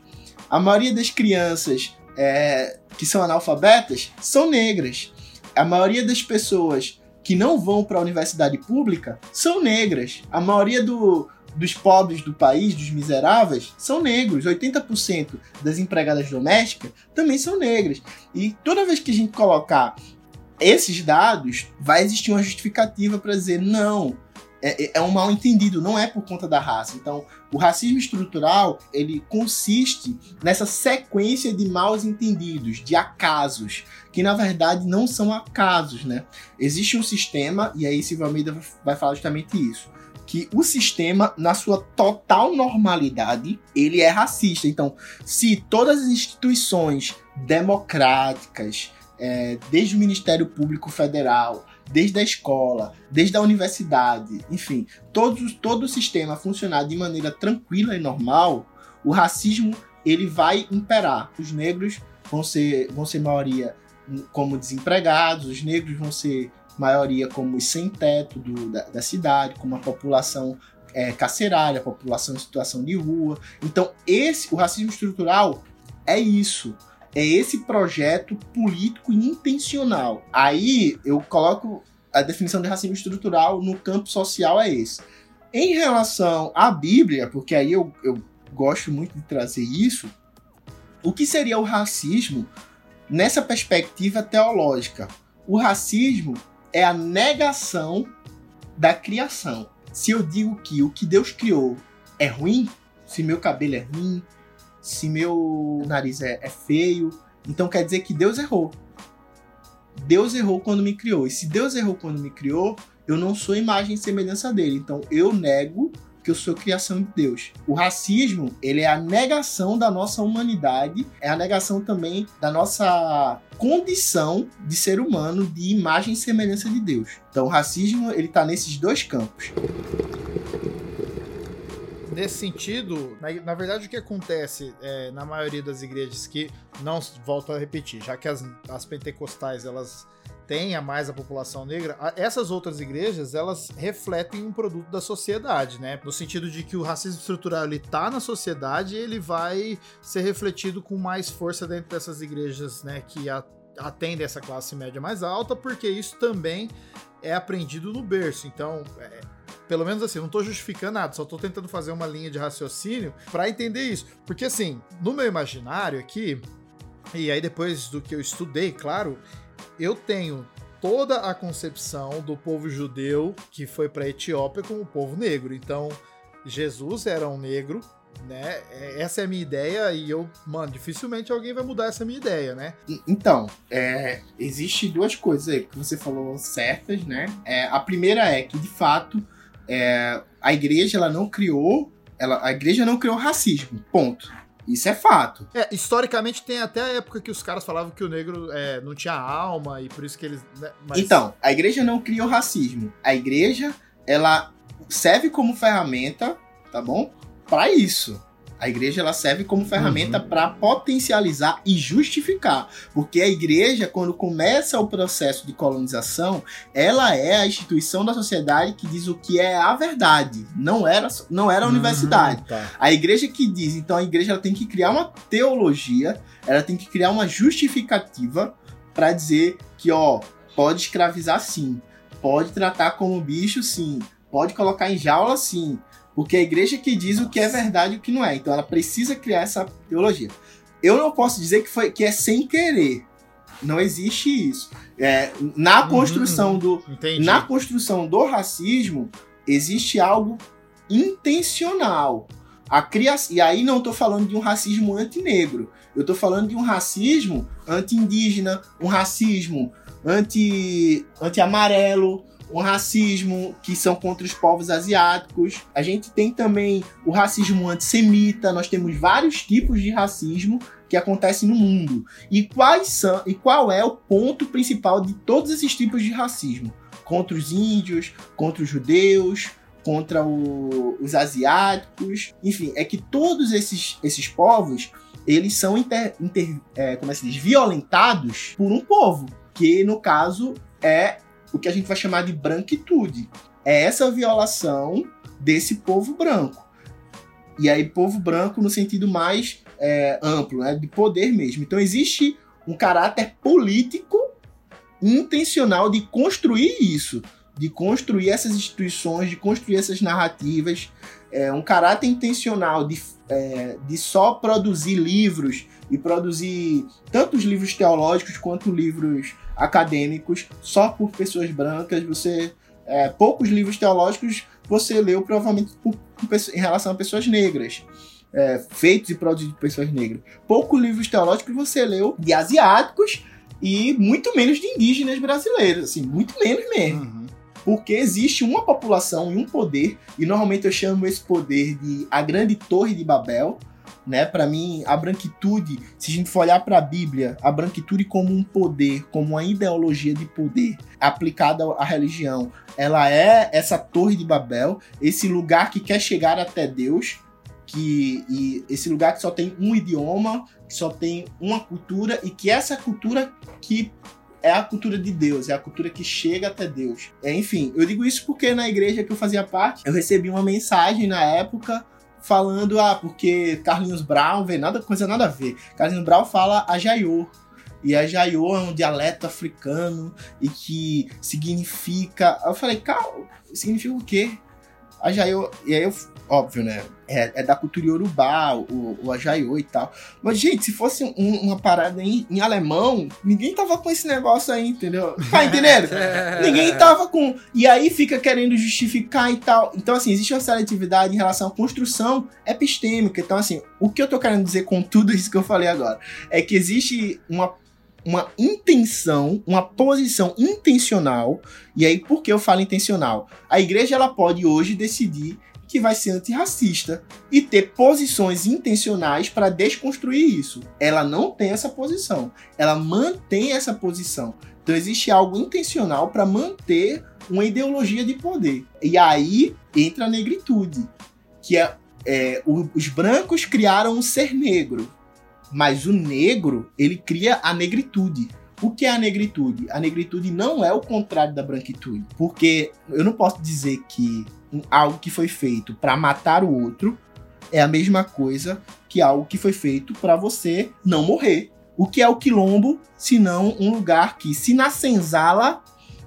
A maioria das crianças é, que são analfabetas são negras. A maioria das pessoas que não vão para a universidade pública são negras. A maioria do, dos pobres do país, dos miseráveis, são negros. 80% das empregadas domésticas também são negras. E toda vez que a gente colocar esses dados, vai existir uma justificativa para dizer não, é, é, é, um mal entendido, não é por conta da raça. Então, o racismo estrutural ele consiste nessa sequência de maus entendidos, de acasos, que na verdade não são acasos, né? Existe um sistema, e aí Silvio Almeida vai falar justamente isso que o sistema, na sua total normalidade, ele é racista. Então, se todas as instituições democráticas, é, desde o Ministério Público Federal, desde a escola, desde a universidade, enfim, todo, todo o sistema funcionar de maneira tranquila e normal, o racismo ele vai imperar. Os negros vão ser, vão ser maioria como desempregados, os negros vão ser maioria como os sem teto do, da, da cidade, como a população é, carcerária, população em situação de rua. Então, esse, o racismo estrutural é isso. É esse projeto político intencional. Aí eu coloco a definição de racismo estrutural no campo social é esse. Em relação à Bíblia, porque aí eu, eu gosto muito de trazer isso, o que seria o racismo nessa perspectiva teológica? O racismo é a negação da criação. Se eu digo que o que Deus criou é ruim, se meu cabelo é ruim, se meu nariz é, é feio, então quer dizer que Deus errou. Deus errou quando me criou. E se Deus errou quando me criou, eu não sou imagem e semelhança dele. Então eu nego que eu sou criação de Deus. O racismo, ele é a negação da nossa humanidade, é a negação também da nossa condição de ser humano, de imagem e semelhança de Deus. Então o racismo, ele tá nesses dois campos nesse sentido, na, na, verdade, o que acontece é, na maioria das igrejas que, não volto a repetir, já que as, as pentecostais elas tenha mais a população negra, essas outras igrejas, elas refletem um produto da sociedade, né? No sentido de que o racismo estrutural ele tá na sociedade e ele vai ser refletido com mais força dentro dessas igrejas, né, que atendem essa classe média mais alta, porque isso também é aprendido no berço. Então, é, pelo menos assim, não tô justificando nada, só tô tentando fazer uma linha de raciocínio para entender isso. Porque assim, no meu imaginário aqui, e aí depois do que eu estudei, claro, eu tenho toda a concepção do povo judeu que foi para Etiópia como povo negro. Então, Jesus era um negro, né? É, essa é a minha ideia e eu, mano, dificilmente alguém vai mudar essa minha ideia, né? Então, é, existe duas coisas aí que você falou certas, né? É, a primeira é que, de fato, é, a igreja ela não criou, ela, a igreja não criou racismo, ponto. Isso é fato. É, historicamente tem até a época que os caras falavam que o negro é, não tinha alma e por isso que eles. né, mas- Então, a igreja não cria o racismo. A igreja, ela serve como ferramenta, tá bom? Pra isso. A igreja ela serve como ferramenta Uhum. pra potencializar e justificar, porque a igreja quando começa o processo de colonização, ela é a instituição da sociedade que diz o que é a verdade, não era não era a universidade. Uhum, tá. A igreja que diz, então a igreja ela tem que criar uma teologia, ela tem que criar uma justificativa para dizer que, ó, pode escravizar sim, pode tratar como bicho sim, pode colocar em jaula sim, porque a igreja que diz o que é verdade e o que não é. Então ela precisa criar essa teologia. Eu não posso dizer que, foi, que é sem querer. Não existe isso. É, na Uhum, construção do, Entendi. na construção do racismo, existe algo intencional. A criação, e aí não estou falando de um racismo antinegro. Eu estou falando de um racismo anti-indígena, um racismo anti- um racismo que são contra os povos asiáticos. A gente tem também o racismo antissemita, nós temos vários tipos de racismo que acontecem no mundo. E quais são e qual é o ponto principal de todos esses tipos de racismo? Contra os índios, contra os judeus, contra o- os asiáticos, enfim, é que todos esses, esses povos eles são inter, inter- é, como é que se diz, violentados por um povo, que no caso é o que a gente vai chamar de branquitude. É essa violação desse povo branco. E aí, povo branco no sentido mais é, amplo, né, de poder mesmo. Então, existe um caráter político intencional de construir isso, de construir essas instituições, de construir essas narrativas, é, um caráter intencional de, é, de só produzir livros e produzir tanto os livros teológicos quanto livros acadêmicos só por pessoas brancas. Você é, poucos livros teológicos você leu provavelmente por- em relação a pessoas negras. é, feitos e produzidos por pessoas negras. Poucos livros teológicos você leu de asiáticos e muito menos de indígenas brasileiros, assim, muito menos mesmo Uhum. porque existe uma população e um poder, e normalmente eu chamo esse poder de a grande torre de Babel, né? Para mim, a branquitude, se a gente for olhar para a Bíblia, a branquitude como um poder, como uma ideologia de poder aplicada à religião, ela é essa torre de Babel, esse lugar que quer chegar até Deus, que e esse lugar que só tem um idioma, que só tem uma cultura e que essa cultura que é a cultura de Deus, é a cultura que chega até Deus. É, enfim, eu digo isso porque na igreja que eu fazia parte, eu recebi uma mensagem na época falando, ah, porque Carlinhos Brown, vê nada, coisa nada a ver. Carlinhos Brown fala a Jaiô. E a Jaiô é um dialeto africano e que significa. Eu falei, calma, significa o quê? A Jaiô. E aí eu, óbvio, né? É, é da cultura iorubá, o, o Ajaiô e tal. Mas, gente, se fosse um- uma parada em, em alemão, ninguém tava com esse negócio aí, entendeu? Tá entendendo? Ninguém tava com. E aí fica querendo justificar e tal. Então, assim, existe uma seletividade em relação à construção epistêmica. Então, assim, o que eu tô querendo dizer com tudo isso que eu falei agora é que existe uma, uma intenção, uma posição intencional. E aí, por que eu falo intencional? A igreja ela pode hoje decidir que vai ser antirracista e ter posições intencionais para desconstruir isso. Ela não tem essa posição. Ela mantém essa posição. Então existe algo intencional para manter uma ideologia de poder. E aí entra a negritude, que é, é, os brancos criaram um ser negro, mas o negro ele cria a negritude. O que é a negritude? A negritude não é o contrário da branquitude, porque eu não posso dizer que algo que foi feito para matar o outro é a mesma coisa que algo que foi feito para você não morrer. O que é o quilombo, se não um lugar que, se na senzala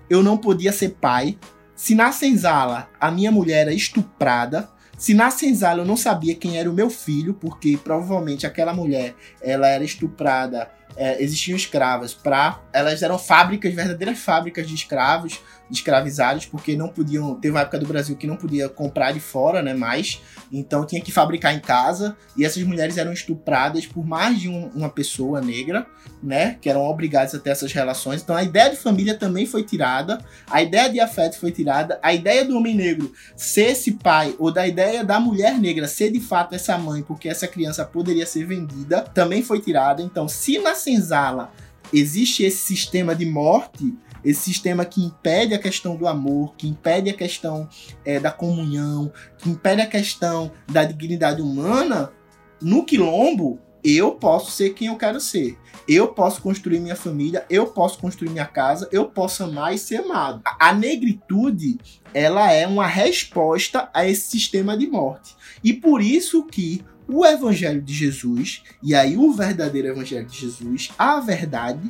eu não podia ser pai, se na senzala a minha mulher era estuprada, se na senzala eu não sabia quem era o meu filho, porque provavelmente aquela mulher ela era estuprada é, existiam escravas, para elas eram fábricas, verdadeiras fábricas de escravos, escravizados, porque não podiam. Teve uma época do Brasil que não podia comprar de fora, né? Mais. Então tinha que fabricar em casa. E essas mulheres eram estupradas por mais de um- uma pessoa negra, né? Que eram obrigadas a ter essas relações. Então a ideia de família também foi tirada. A ideia de afeto foi tirada. A ideia do homem negro ser esse pai, ou da ideia da mulher negra ser de fato essa mãe, porque essa criança poderia ser vendida, também foi tirada. Então, se na senzala existe esse sistema de morte, esse sistema que impede a questão do amor, que impede a questão é, da comunhão, que impede a questão da dignidade humana, no quilombo eu posso ser quem eu quero ser. Eu posso construir minha família, eu posso construir minha casa, eu posso amar e ser amado. A a negritude, ela é uma resposta a esse sistema de morte. E por isso que o evangelho de Jesus, e aí o verdadeiro evangelho de Jesus, a verdade,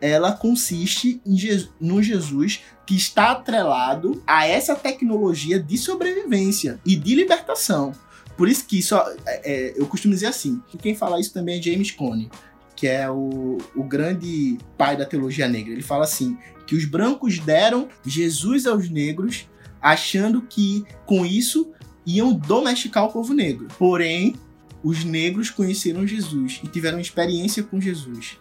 ela consiste Je- no Jesus que está atrelado a essa tecnologia de sobrevivência e de libertação. Por isso que isso, é, é, eu costumo dizer assim, quem fala isso também é James Cone, que é o, o grande pai da teologia negra. Ele fala assim, que os brancos deram Jesus aos negros, achando que com isso iam domesticar o povo negro. Porém, os negros conheceram Jesus e tiveram experiência com Jesus.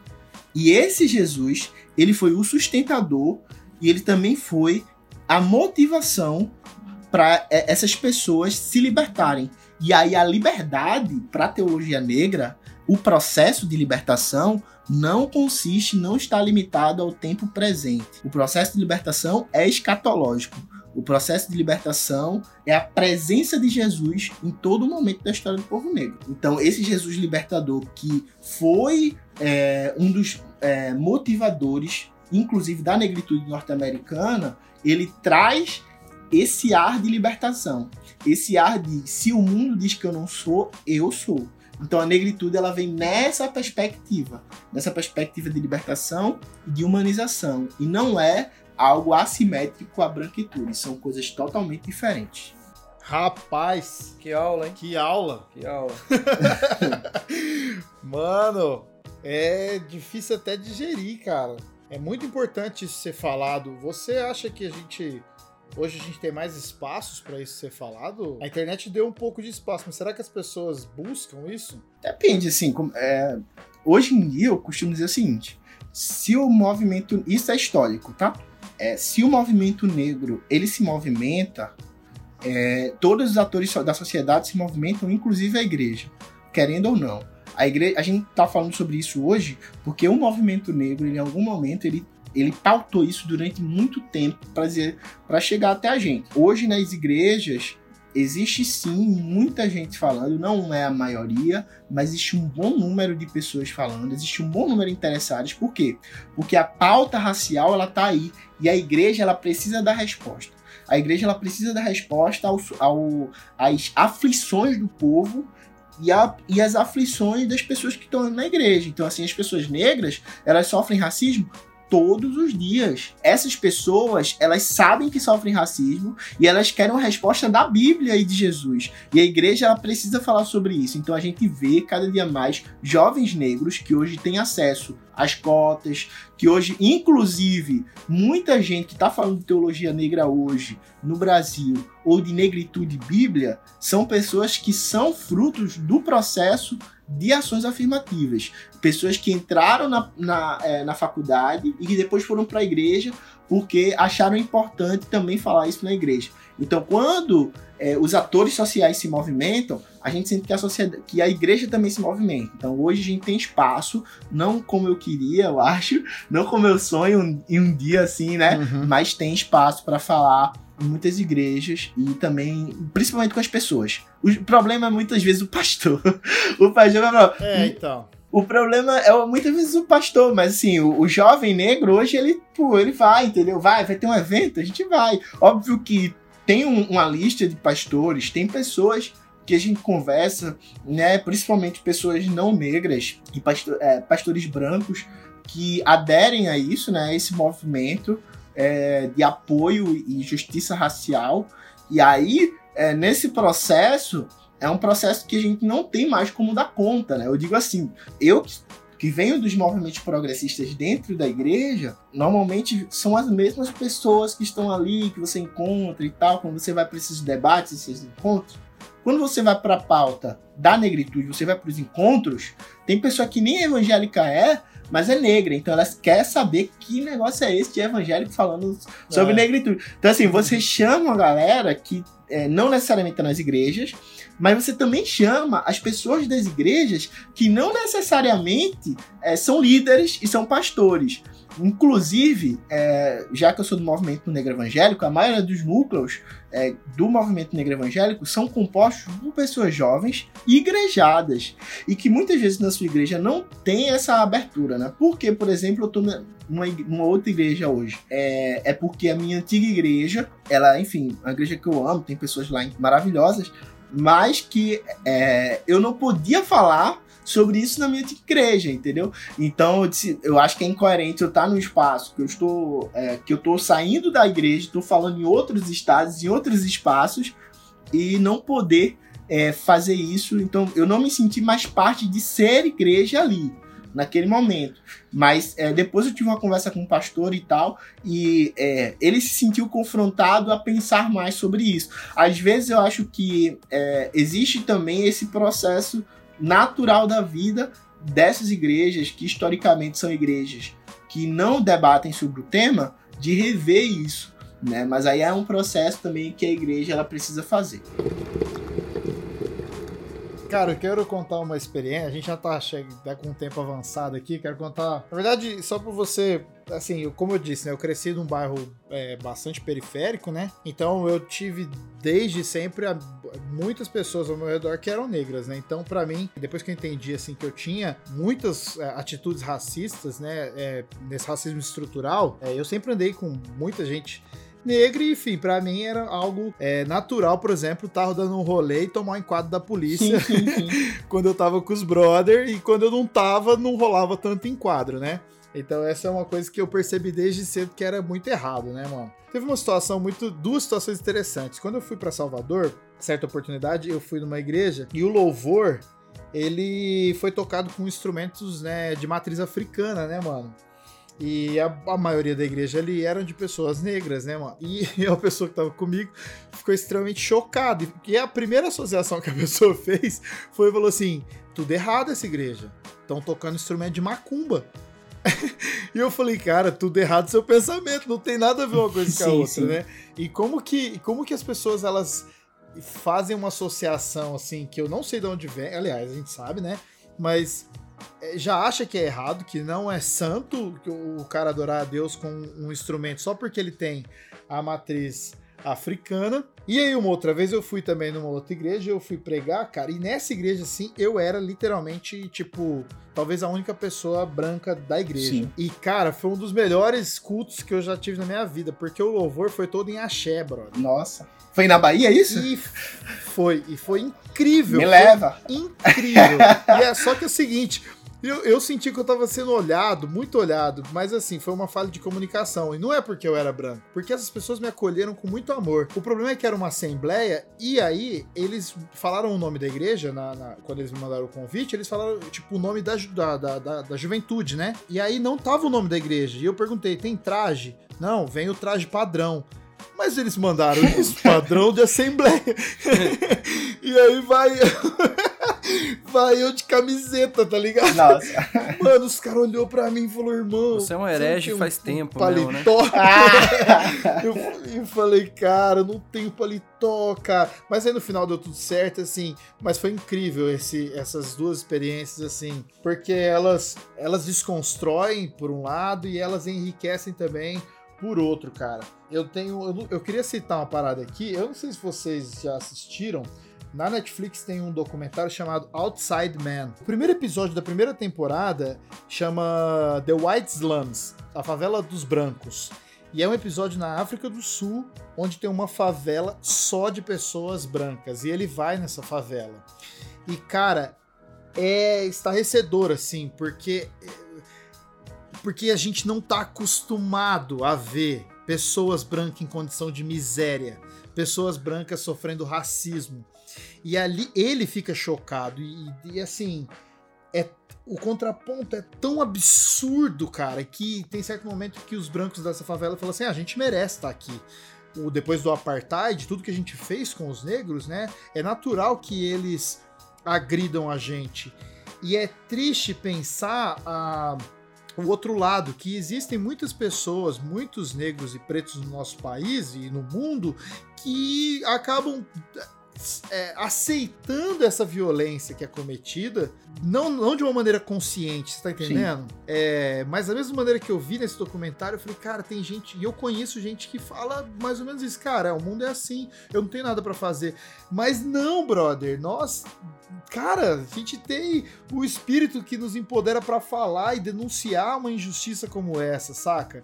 E esse Jesus, ele foi o sustentador e ele também foi a motivação para essas pessoas se libertarem. E aí a liberdade para a teologia negra, o processo de libertação não consiste, não está limitado ao tempo presente. O processo de libertação é escatológico. O processo de libertação é a presença de Jesus em todo momento da história do povo negro. Então, esse Jesus libertador que foi é, um dos é, motivadores, inclusive da negritude norte-americana, ele traz esse ar de libertação, esse ar de se o mundo diz que eu não sou, eu sou. Então a negritude ela vem nessa perspectiva, nessa perspectiva de libertação e de humanização, e não é algo assimétrico à branquitude, são coisas totalmente diferentes. Rapaz, Que aula, hein? que aula. Que aula. Mano, é difícil até digerir, cara. É muito importante isso ser falado. Você acha que a gente. Hoje a gente tem mais espaços pra isso ser falado? A internet deu um pouco de espaço, mas será que as pessoas buscam isso? Depende, assim, é, hoje em dia eu costumo dizer o seguinte: se o movimento. Isso é histórico, tá? É, se o movimento negro ele se movimenta, é, todos os atores da sociedade se movimentam, inclusive a igreja, querendo ou não. A, igreja, a gente tá falando sobre isso hoje porque o movimento negro, ele, em algum momento, ele, ele pautou isso durante muito tempo para chegar até a gente. Hoje, nas igrejas, existe sim muita gente falando, não é a maioria, mas existe um bom número de pessoas falando, existe um bom número de interessados. Por quê? Porque a pauta racial ela tá aí e a igreja ela precisa dar resposta. A igreja ela precisa dar resposta ao, ao, às aflições do povo e, a, e as aflições das pessoas que estão na igreja. Então, assim, as pessoas negras, elas sofrem racismo todos os dias. Essas pessoas, elas sabem que sofrem racismo e elas querem uma resposta da Bíblia e de Jesus. E a igreja ela precisa falar sobre isso. Então a gente vê cada dia mais jovens negros que hoje têm acesso às cotas, que hoje, inclusive, muita gente que está falando de teologia negra hoje no Brasil ou de negritude bíblia são pessoas que são frutos do processo de ações afirmativas. Pessoas que entraram na, na, é, na faculdade e que depois foram para a igreja porque acharam importante também falar isso na igreja. Então, quando é, os atores sociais se movimentam, a gente sente que a, sociedade, que a igreja também se movimenta. Então, hoje a gente tem espaço, não como eu queria, eu acho, não como eu sonho um- em um dia assim, né? Uhum. Mas tem espaço para falar em muitas igrejas e também, principalmente com as pessoas. O problema é muitas vezes o pastor. o pastor vai falar, É, então. o problema é muitas vezes o pastor, mas assim, o, o jovem negro hoje ele, pô, ele vai, entendeu? Vai, vai ter um evento, a gente vai. Óbvio que tem um- uma lista de pastores, tem pessoas que a gente conversa, né? Principalmente pessoas não negras e pasto- é, pastores brancos que aderem a isso, né? Esse movimento é, de apoio e justiça racial. E aí, é, nesse processo, é um processo que a gente não tem mais como dar conta, né? Eu digo assim, eu que vêm dos movimentos progressistas dentro da igreja, normalmente são as mesmas pessoas que estão ali, que você encontra e tal, quando você vai para esses debates, esses encontros. Quando você vai para a pauta da negritude, você vai para os encontros, tem pessoa que nem evangélica é, mas é negra, então ela quer saber que negócio é esse de evangélico falando sobre É. negritude. Então, assim, você chama a galera que é, não necessariamente está nas igrejas, mas você também chama as pessoas das igrejas que não necessariamente é, são líderes e são pastores. Inclusive, é, já que eu sou do movimento negro evangélico, a maioria dos núcleos é, do movimento negro evangélico são compostos por pessoas jovens igrejadas. E que muitas vezes na sua igreja não tem essa abertura, né? Porque, por exemplo, eu na- numa, numa outra igreja hoje. É, é porque a minha antiga igreja, ela, enfim, uma igreja que eu amo, tem pessoas lá maravilhosas, mas que é, eu não podia falar sobre isso na minha igreja, entendeu? Então eu, disse, eu acho que é incoerente eu estar no espaço que eu estou, é, que eu estou saindo da igreja, estou falando em outros estados, em outros espaços e não poder é, fazer isso. Então eu não me senti mais parte de ser igreja ali naquele momento. Mas é, depois eu tive uma conversa com o pastor e tal, e é, ele se sentiu confrontado a pensar mais sobre isso. Às vezes eu acho que é, existe também esse processo natural da vida dessas igrejas, que historicamente são igrejas que não debatem sobre o tema, de rever isso. Né? Mas aí é um processo também que a igreja ela precisa fazer. Cara, eu quero contar uma experiência. A gente já tá, tá com um tempo avançado aqui. Quero contar. Na verdade, só pra você. Assim, como eu disse, né? Eu cresci num bairro é, bastante periférico, né? Então eu tive desde sempre a- muitas pessoas ao meu redor que eram negras, né? Então, pra mim, depois que eu entendi assim que eu tinha muitas é, atitudes racistas, né? é, nesse racismo estrutural, é, eu sempre andei com muita gente negra e, enfim, pra mim era algo é, natural, por exemplo, estar rodando um rolê e tomar um enquadro da polícia Sim, sim, sim. quando eu tava com os brother e quando eu não tava, não rolava tanto enquadro, né? Então essa é uma coisa que eu percebi desde cedo que era muito errado, né, mano? Teve uma situação muito, duas situações interessantes. Quando eu fui pra Salvador, certa oportunidade, eu fui numa igreja e o louvor, ele foi tocado com instrumentos, né, de matriz africana, né, mano? E a, a maioria da igreja ali eram de pessoas negras, né, mano? E a pessoa que tava comigo ficou extremamente chocada. E a primeira associação que a pessoa fez foi falou assim: tudo errado essa igreja. Estão tocando instrumento de macumba. e eu falei, cara, tudo errado seu pensamento, não tem nada a ver uma coisa com a Sim, outra, sim. né? E como que, como que as pessoas elas fazem uma associação assim que eu não sei de onde vem, aliás, a gente sabe, né? Mas já acha que é errado, que não é santo o cara adorar a Deus com um instrumento só porque ele tem a matriz africana. E aí, uma outra vez eu fui também numa outra igreja, eu fui pregar, cara, e nessa igreja, assim, eu era literalmente, tipo, talvez a única pessoa branca da igreja. Sim. E, cara, foi um dos melhores cultos que eu já tive na minha vida, porque o louvor foi todo em axé, brother. Nossa. Foi na Bahia isso? E foi, e foi incrível. Me foi leva. incrível. e é só que é o seguinte. Eu, eu senti que eu tava sendo olhado, muito olhado, mas assim, foi uma falha de comunicação. E não é porque eu era branco, porque essas pessoas me acolheram com muito amor. O problema é que era uma assembleia, e aí eles falaram o nome da igreja, na, na- quando eles me mandaram o convite, eles falaram, tipo, o nome da, da, da, da juventude, né? E aí não tava o nome da igreja. E eu perguntei, tem traje? Não, vem o traje padrão. Mas eles mandaram isso, padrão de assembleia. e aí vai. vai eu de camiseta, tá ligado? Nossa. Mano, os caras olhou pra mim e falou, irmão. Você é um herege faz tempo mesmo, né? paletó? Ah! eu, eu falei, cara, eu não tenho paletó, cara. Mas aí no final deu tudo certo, assim. Mas foi incrível esse, essas duas experiências, assim. Porque elas, elas desconstroem, por um lado, e elas enriquecem também por outro, cara. Eu tenho. Eu, eu queria citar uma parada aqui. Eu não sei se vocês já assistiram. Na Netflix tem um documentário chamado Outside Man. O primeiro episódio da primeira temporada chama The White Slums a favela dos brancos. E é um episódio na África do Sul, onde tem uma favela só de pessoas brancas. E ele vai nessa favela. E, cara, é estarrecedor, assim, porque. Porque a gente não tá acostumado a ver pessoas brancas em condição de miséria, pessoas brancas sofrendo racismo. E ali ele fica chocado. E, e, assim, é o contraponto é tão absurdo, cara, que tem certo momento que os brancos dessa favela falam assim: ah, a gente merece estar aqui. O, depois do apartheid, tudo que a gente fez com os negros, né? É natural que eles agridam a gente. E é triste pensar a, o outro lado, que existem muitas pessoas, muitos negros e pretos no nosso país e no mundo, que acabam é, aceitando essa violência que é cometida, não, não de uma maneira consciente, você tá entendendo? É, mas da mesma maneira que eu vi nesse documentário, eu falei, cara, tem gente, e eu conheço gente que fala mais ou menos isso, cara, o mundo é assim, eu não tenho nada para fazer. Mas não, brother, nós, cara, a gente tem o espírito que nos empodera para falar e denunciar uma injustiça como essa, saca?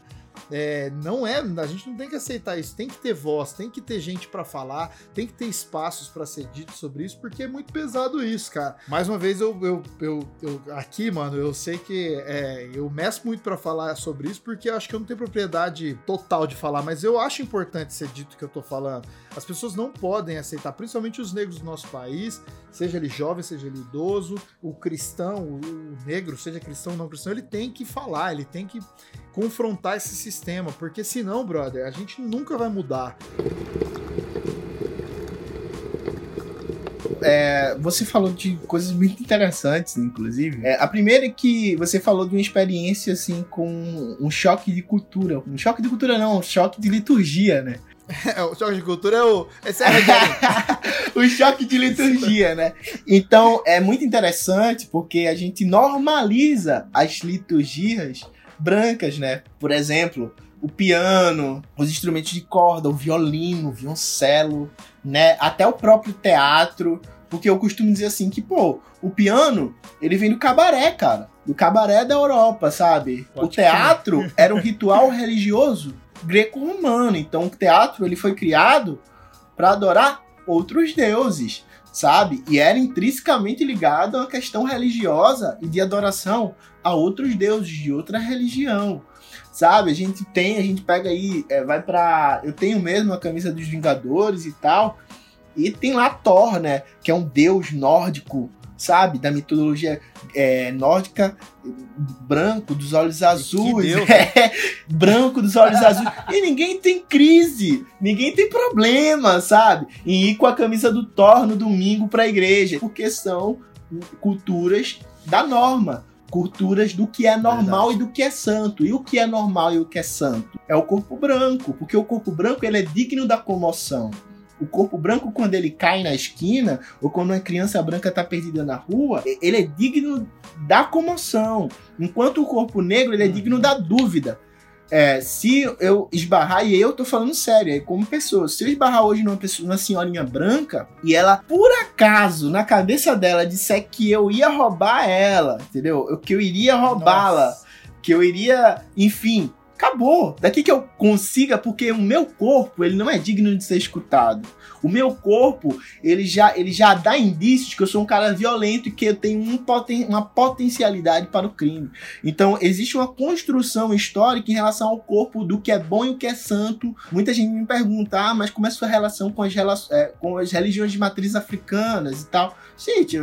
É, não é, a gente não tem que aceitar isso, tem que ter voz, tem que ter gente para falar, tem que ter espaços para ser dito sobre isso, porque é muito pesado isso, cara. Mais uma vez, eu, eu, eu, eu aqui, mano, eu sei que é, eu meço muito para falar sobre isso, porque acho que eu não tenho propriedade total de falar, mas eu acho importante ser dito que eu tô falando. As pessoas não podem aceitar, principalmente os negros do nosso país, seja ele jovem, seja ele idoso, o cristão, o, negro, seja cristão ou não cristão, ele tem que falar, ele tem que confrontar esse sistema, porque senão, brother, a gente nunca vai mudar. É, você falou de coisas muito interessantes, inclusive. É, a primeira é que você falou de uma experiência assim com um choque de cultura. Um choque de cultura não, um choque de liturgia, né? É, o choque de cultura é o. Esse é o choque de liturgia, né? Então é muito interessante porque a gente normaliza as liturgias brancas, né? Por exemplo, o piano, os instrumentos de corda, o violino, o violoncelo, né? Até o próprio teatro. Porque eu costumo dizer assim que, pô, o piano, ele vem do cabaré, cara. Do cabaré da Europa, sabe? Pode o teatro ser. era um ritual religioso greco-romano. Então o teatro, ele foi criado para adorar outros deuses, sabe? E era intrinsecamente ligado a uma questão religiosa e de adoração a outros deuses de outra religião. Sabe, a gente tem, a gente pega aí, é, vai para, eu tenho mesmo a camisa dos Vingadores e tal, e tem lá Thor, né, que é um deus nórdico, sabe, da mitologia é, nórdica, branco, dos olhos azuis, é, branco dos olhos azuis, e ninguém tem crise, ninguém tem problema, sabe, em ir com a camisa do Thor no domingo para a igreja, porque são culturas da norma culturas do que é normal Verdade. e do que é santo. E o que é normal e o que é santo? É o corpo branco, porque o corpo branco ele é digno da comoção. O corpo branco, quando ele cai na esquina, ou quando uma criança branca está perdida na rua, ele é digno da comoção. Enquanto o corpo negro, ele é digno da dúvida. É, se eu esbarrar, e eu tô falando sério, é como pessoa, se eu esbarrar hoje numa, pessoa, numa senhorinha branca e ela, por acaso, na cabeça dela, disser que eu ia roubar ela, entendeu? Que eu iria roubá-la, que eu iria, enfim, acabou. Daqui que eu consiga, porque o meu corpo, ele não é digno de ser escutado. O meu corpo, ele já, ele já dá indícios que eu sou um cara violento e que eu tenho um poten uma potencialidade para o crime. Então, existe uma construção histórica em relação ao corpo do que é bom e o que é santo. Muita gente me pergunta, ah, mas como é a sua relação com as, é, com as religiões de matriz africanas e tal? Gente,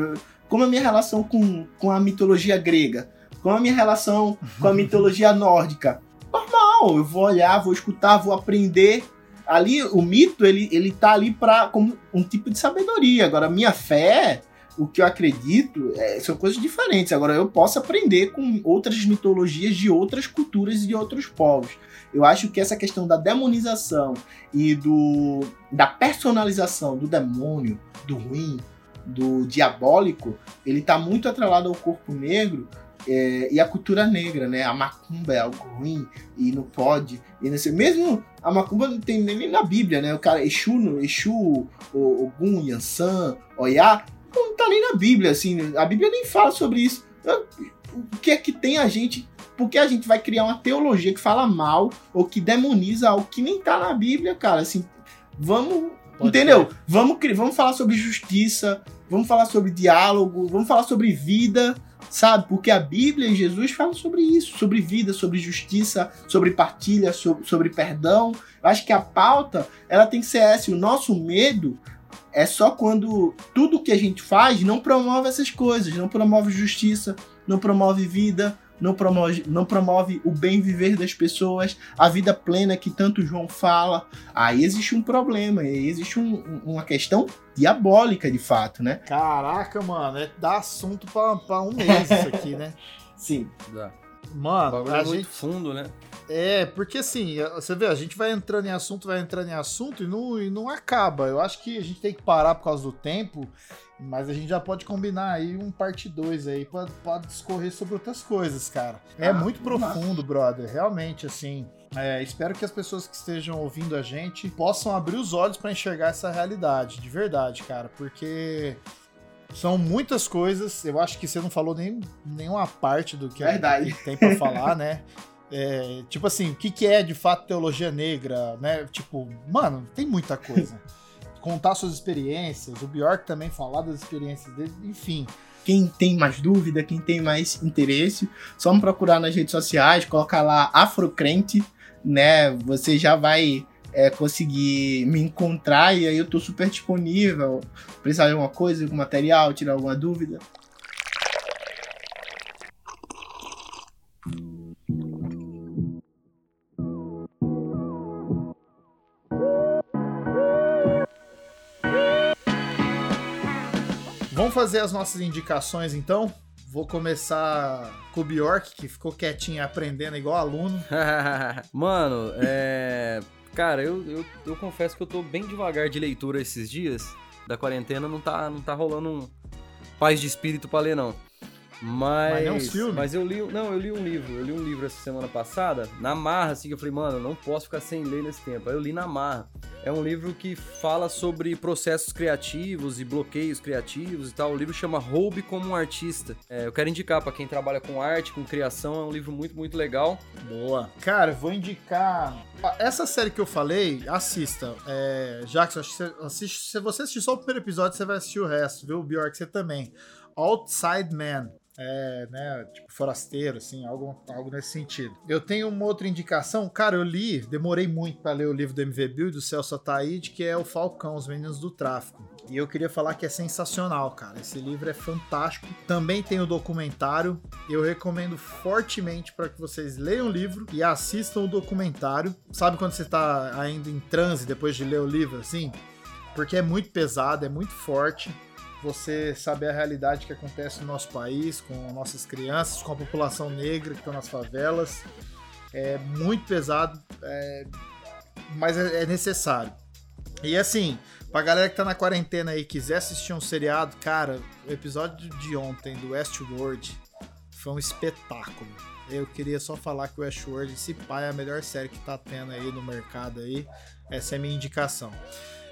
como é a minha relação com, com a mitologia grega? Como é a minha relação com a mitologia nórdica? Normal, eu vou olhar, vou escutar, vou aprender ali o mito ele ele tá ali para como um tipo de sabedoria. Agora minha fé, o que eu acredito, é, são coisas diferentes. Agora eu posso aprender com outras mitologias de outras culturas e de outros povos. Eu acho que essa questão da demonização e do da personalização do demônio, do ruim, do diabólico, ele está muito atrelado ao corpo negro é, e a cultura negra, né? A macumba é algo ruim e não pode. E não sei, mesmo a macumba não tem nem na Bíblia, né? O cara, Exu, Exu Ogum, Yansan, Oiá, não tá nem na Bíblia, assim. A Bíblia nem fala sobre isso. O que é que tem a gente porque a gente vai criar uma teologia que fala mal ou que demoniza algo que nem tá na Bíblia, cara. Assim, vamos. Pode entendeu? Vamos, vamos falar sobre justiça, vamos falar sobre diálogo, vamos falar sobre vida sabe? Porque a Bíblia e Jesus falam sobre isso, sobre vida, sobre justiça, sobre partilha, sobre, sobre perdão. Eu acho que a pauta, ela tem que ser essa. O nosso medo é só quando tudo que a gente faz não promove essas coisas, não promove justiça, não promove vida, não promove, não promove o bem viver das pessoas, a vida plena que tanto João fala. Aí existe um problema, aí existe um- uma questão diabólica de fato, né? Caraca, mano, é dá assunto pra, pra um mês isso aqui, né? Sim. Dá. Mano, a é muito gente. fundo, né? É, porque assim, você vê, a gente vai entrando em assunto, vai entrando em assunto e não, e não acaba. Eu acho que a gente tem que parar por causa do tempo, mas a gente já pode combinar aí um parte 2 aí pra, pra discorrer sobre outras coisas, cara. É Ah, muito profundo, brother. Realmente, assim. é, espero que as pessoas que estejam ouvindo a gente possam abrir os olhos pra enxergar essa realidade, de verdade, cara, porque são muitas coisas. Eu acho que você não falou nem nenhuma parte do que, Verdade. que tem pra falar, né? É, tipo assim, o que, que é de fato teologia negra, né? Tipo, mano, tem muita coisa. Contar suas experiências, o Bjork também falar das experiências dele, enfim. Quem tem mais dúvida, quem tem mais interesse, só me procurar nas redes sociais, colocar lá Afrocrente, né? Você já vai é, conseguir me encontrar e aí eu tô super disponível. Precisar de alguma coisa, algum material, tirar alguma dúvida. Vamos fazer as nossas indicações então? Vou começar com o Bjork, que ficou quietinho aprendendo igual aluno. Mano, é. Cara, eu, eu, eu confesso que eu tô bem devagar de leitura esses dias. Da quarentena não tá, não tá rolando um paz de espírito pra ler, não. Mas. Mas uns filmes? Mas eu li. Não, eu li um livro. Eu li um livro essa semana passada, na marra, assim, que eu falei, mano, eu não posso ficar sem ler nesse tempo. Aí eu li na marra. É um livro que fala sobre processos criativos e bloqueios criativos e tal. O livro chama Roube como um Artista. É, eu quero indicar pra quem trabalha com arte, com criação, é um livro muito, muito legal. Boa. Cara, eu vou indicar. Essa série que eu falei, assista. É, Jackson, acho que você assiste. Se você assistir só o primeiro episódio, você vai assistir o resto, viu? Bjork, você também. Outside Man. É, né? Tipo, forasteiro, assim, algo, algo nesse sentido. Eu tenho uma outra indicação. Cara, eu li, demorei muito pra ler o livro do MV Bill do Celso Ataíde, que é O Falcão, Os Meninos do Tráfico. E eu queria falar que é sensacional, cara. Esse livro é fantástico. Também tem o documentário. Eu recomendo fortemente para que vocês leiam o livro e assistam o documentário. Sabe quando você tá ainda em transe depois de ler o livro, assim? Porque é muito pesado, é muito forte. Você saber a realidade que acontece no nosso país, com nossas crianças, com a população negra que estão nas favelas. É muito pesado, é- mas é é necessário. E assim, pra galera que tá na quarentena aí e quiser assistir um seriado, cara, o episódio de ontem do Westworld foi um espetáculo. Eu queria só falar que o Westworld, esse pai, é a melhor série que tá tendo aí no mercado aí. Essa é a minha indicação.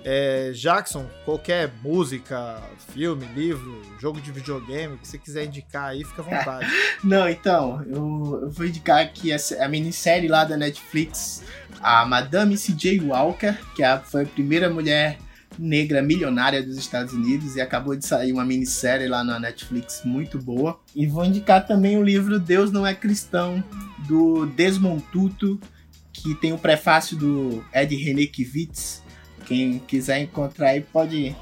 É, Jackson, qualquer música, filme, livro, jogo de videogame, que você quiser indicar aí, fica à vontade. Não, então, eu, eu vou indicar aqui essa, a minissérie lá da Netflix, a Madame C.J. Walker, que é a- foi a primeira mulher negra milionária dos Estados Unidos e acabou de sair uma minissérie lá na Netflix muito boa. E vou indicar também o livro Deus Não É Cristão, do Desmond Tutu, que tem o prefácio do Ed Renekiewicz. Quem quiser encontrar aí pode,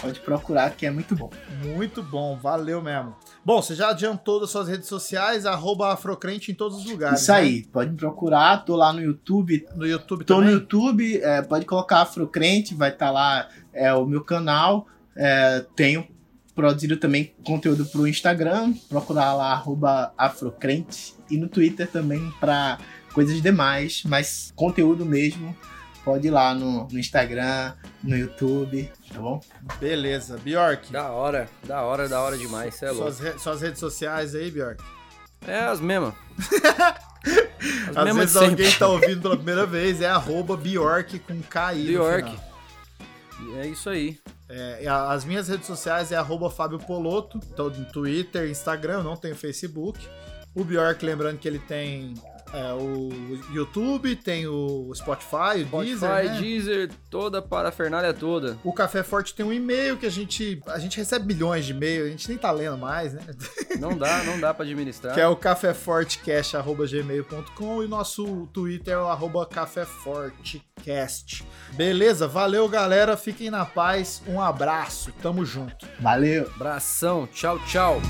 pode procurar, que é muito bom. Muito bom, valeu mesmo. Bom, você já adiantou das suas redes sociais, arroba Afrocrente em todos os lugares. Isso né? aí, pode me procurar, tô lá no YouTube, No YouTube Tô no também? YouTube, é, pode colocar Afrocrente, vai estar lá é, o meu canal. É, tenho produzido também conteúdo pro Instagram, procurar lá arroba Afrocrente. E no Twitter também para coisas demais, mas conteúdo mesmo. Pode ir lá no, no Instagram, no YouTube, tá bom? Beleza. Bjork, Da hora, da hora, da hora demais, cê é louco. suas, re- suas redes sociais aí, Bjork. É as mesmas. As Às mesmas vezes sempre. alguém tá ouvindo pela primeira vez, é arroba Bjork com KI Bjork. final. É isso aí. É, as minhas redes sociais é arroba Fábio Poloto, no Twitter, Instagram, eu não tenho Facebook. O Bjork, lembrando que ele tem É, o YouTube, tem o Spotify, o Spotify, Deezer, né? Deezer, toda a parafernália toda. O Café Forte tem um e-mail que a gente a gente recebe bilhões de e-mail, a gente nem tá lendo mais, né? Não dá, não dá pra administrar. Que é o caféfortecast.gmail.com e nosso Twitter é o arroba caféfortecast. Beleza, valeu galera, fiquem na paz, um abraço, tamo junto. Valeu! Abração, tchau, tchau.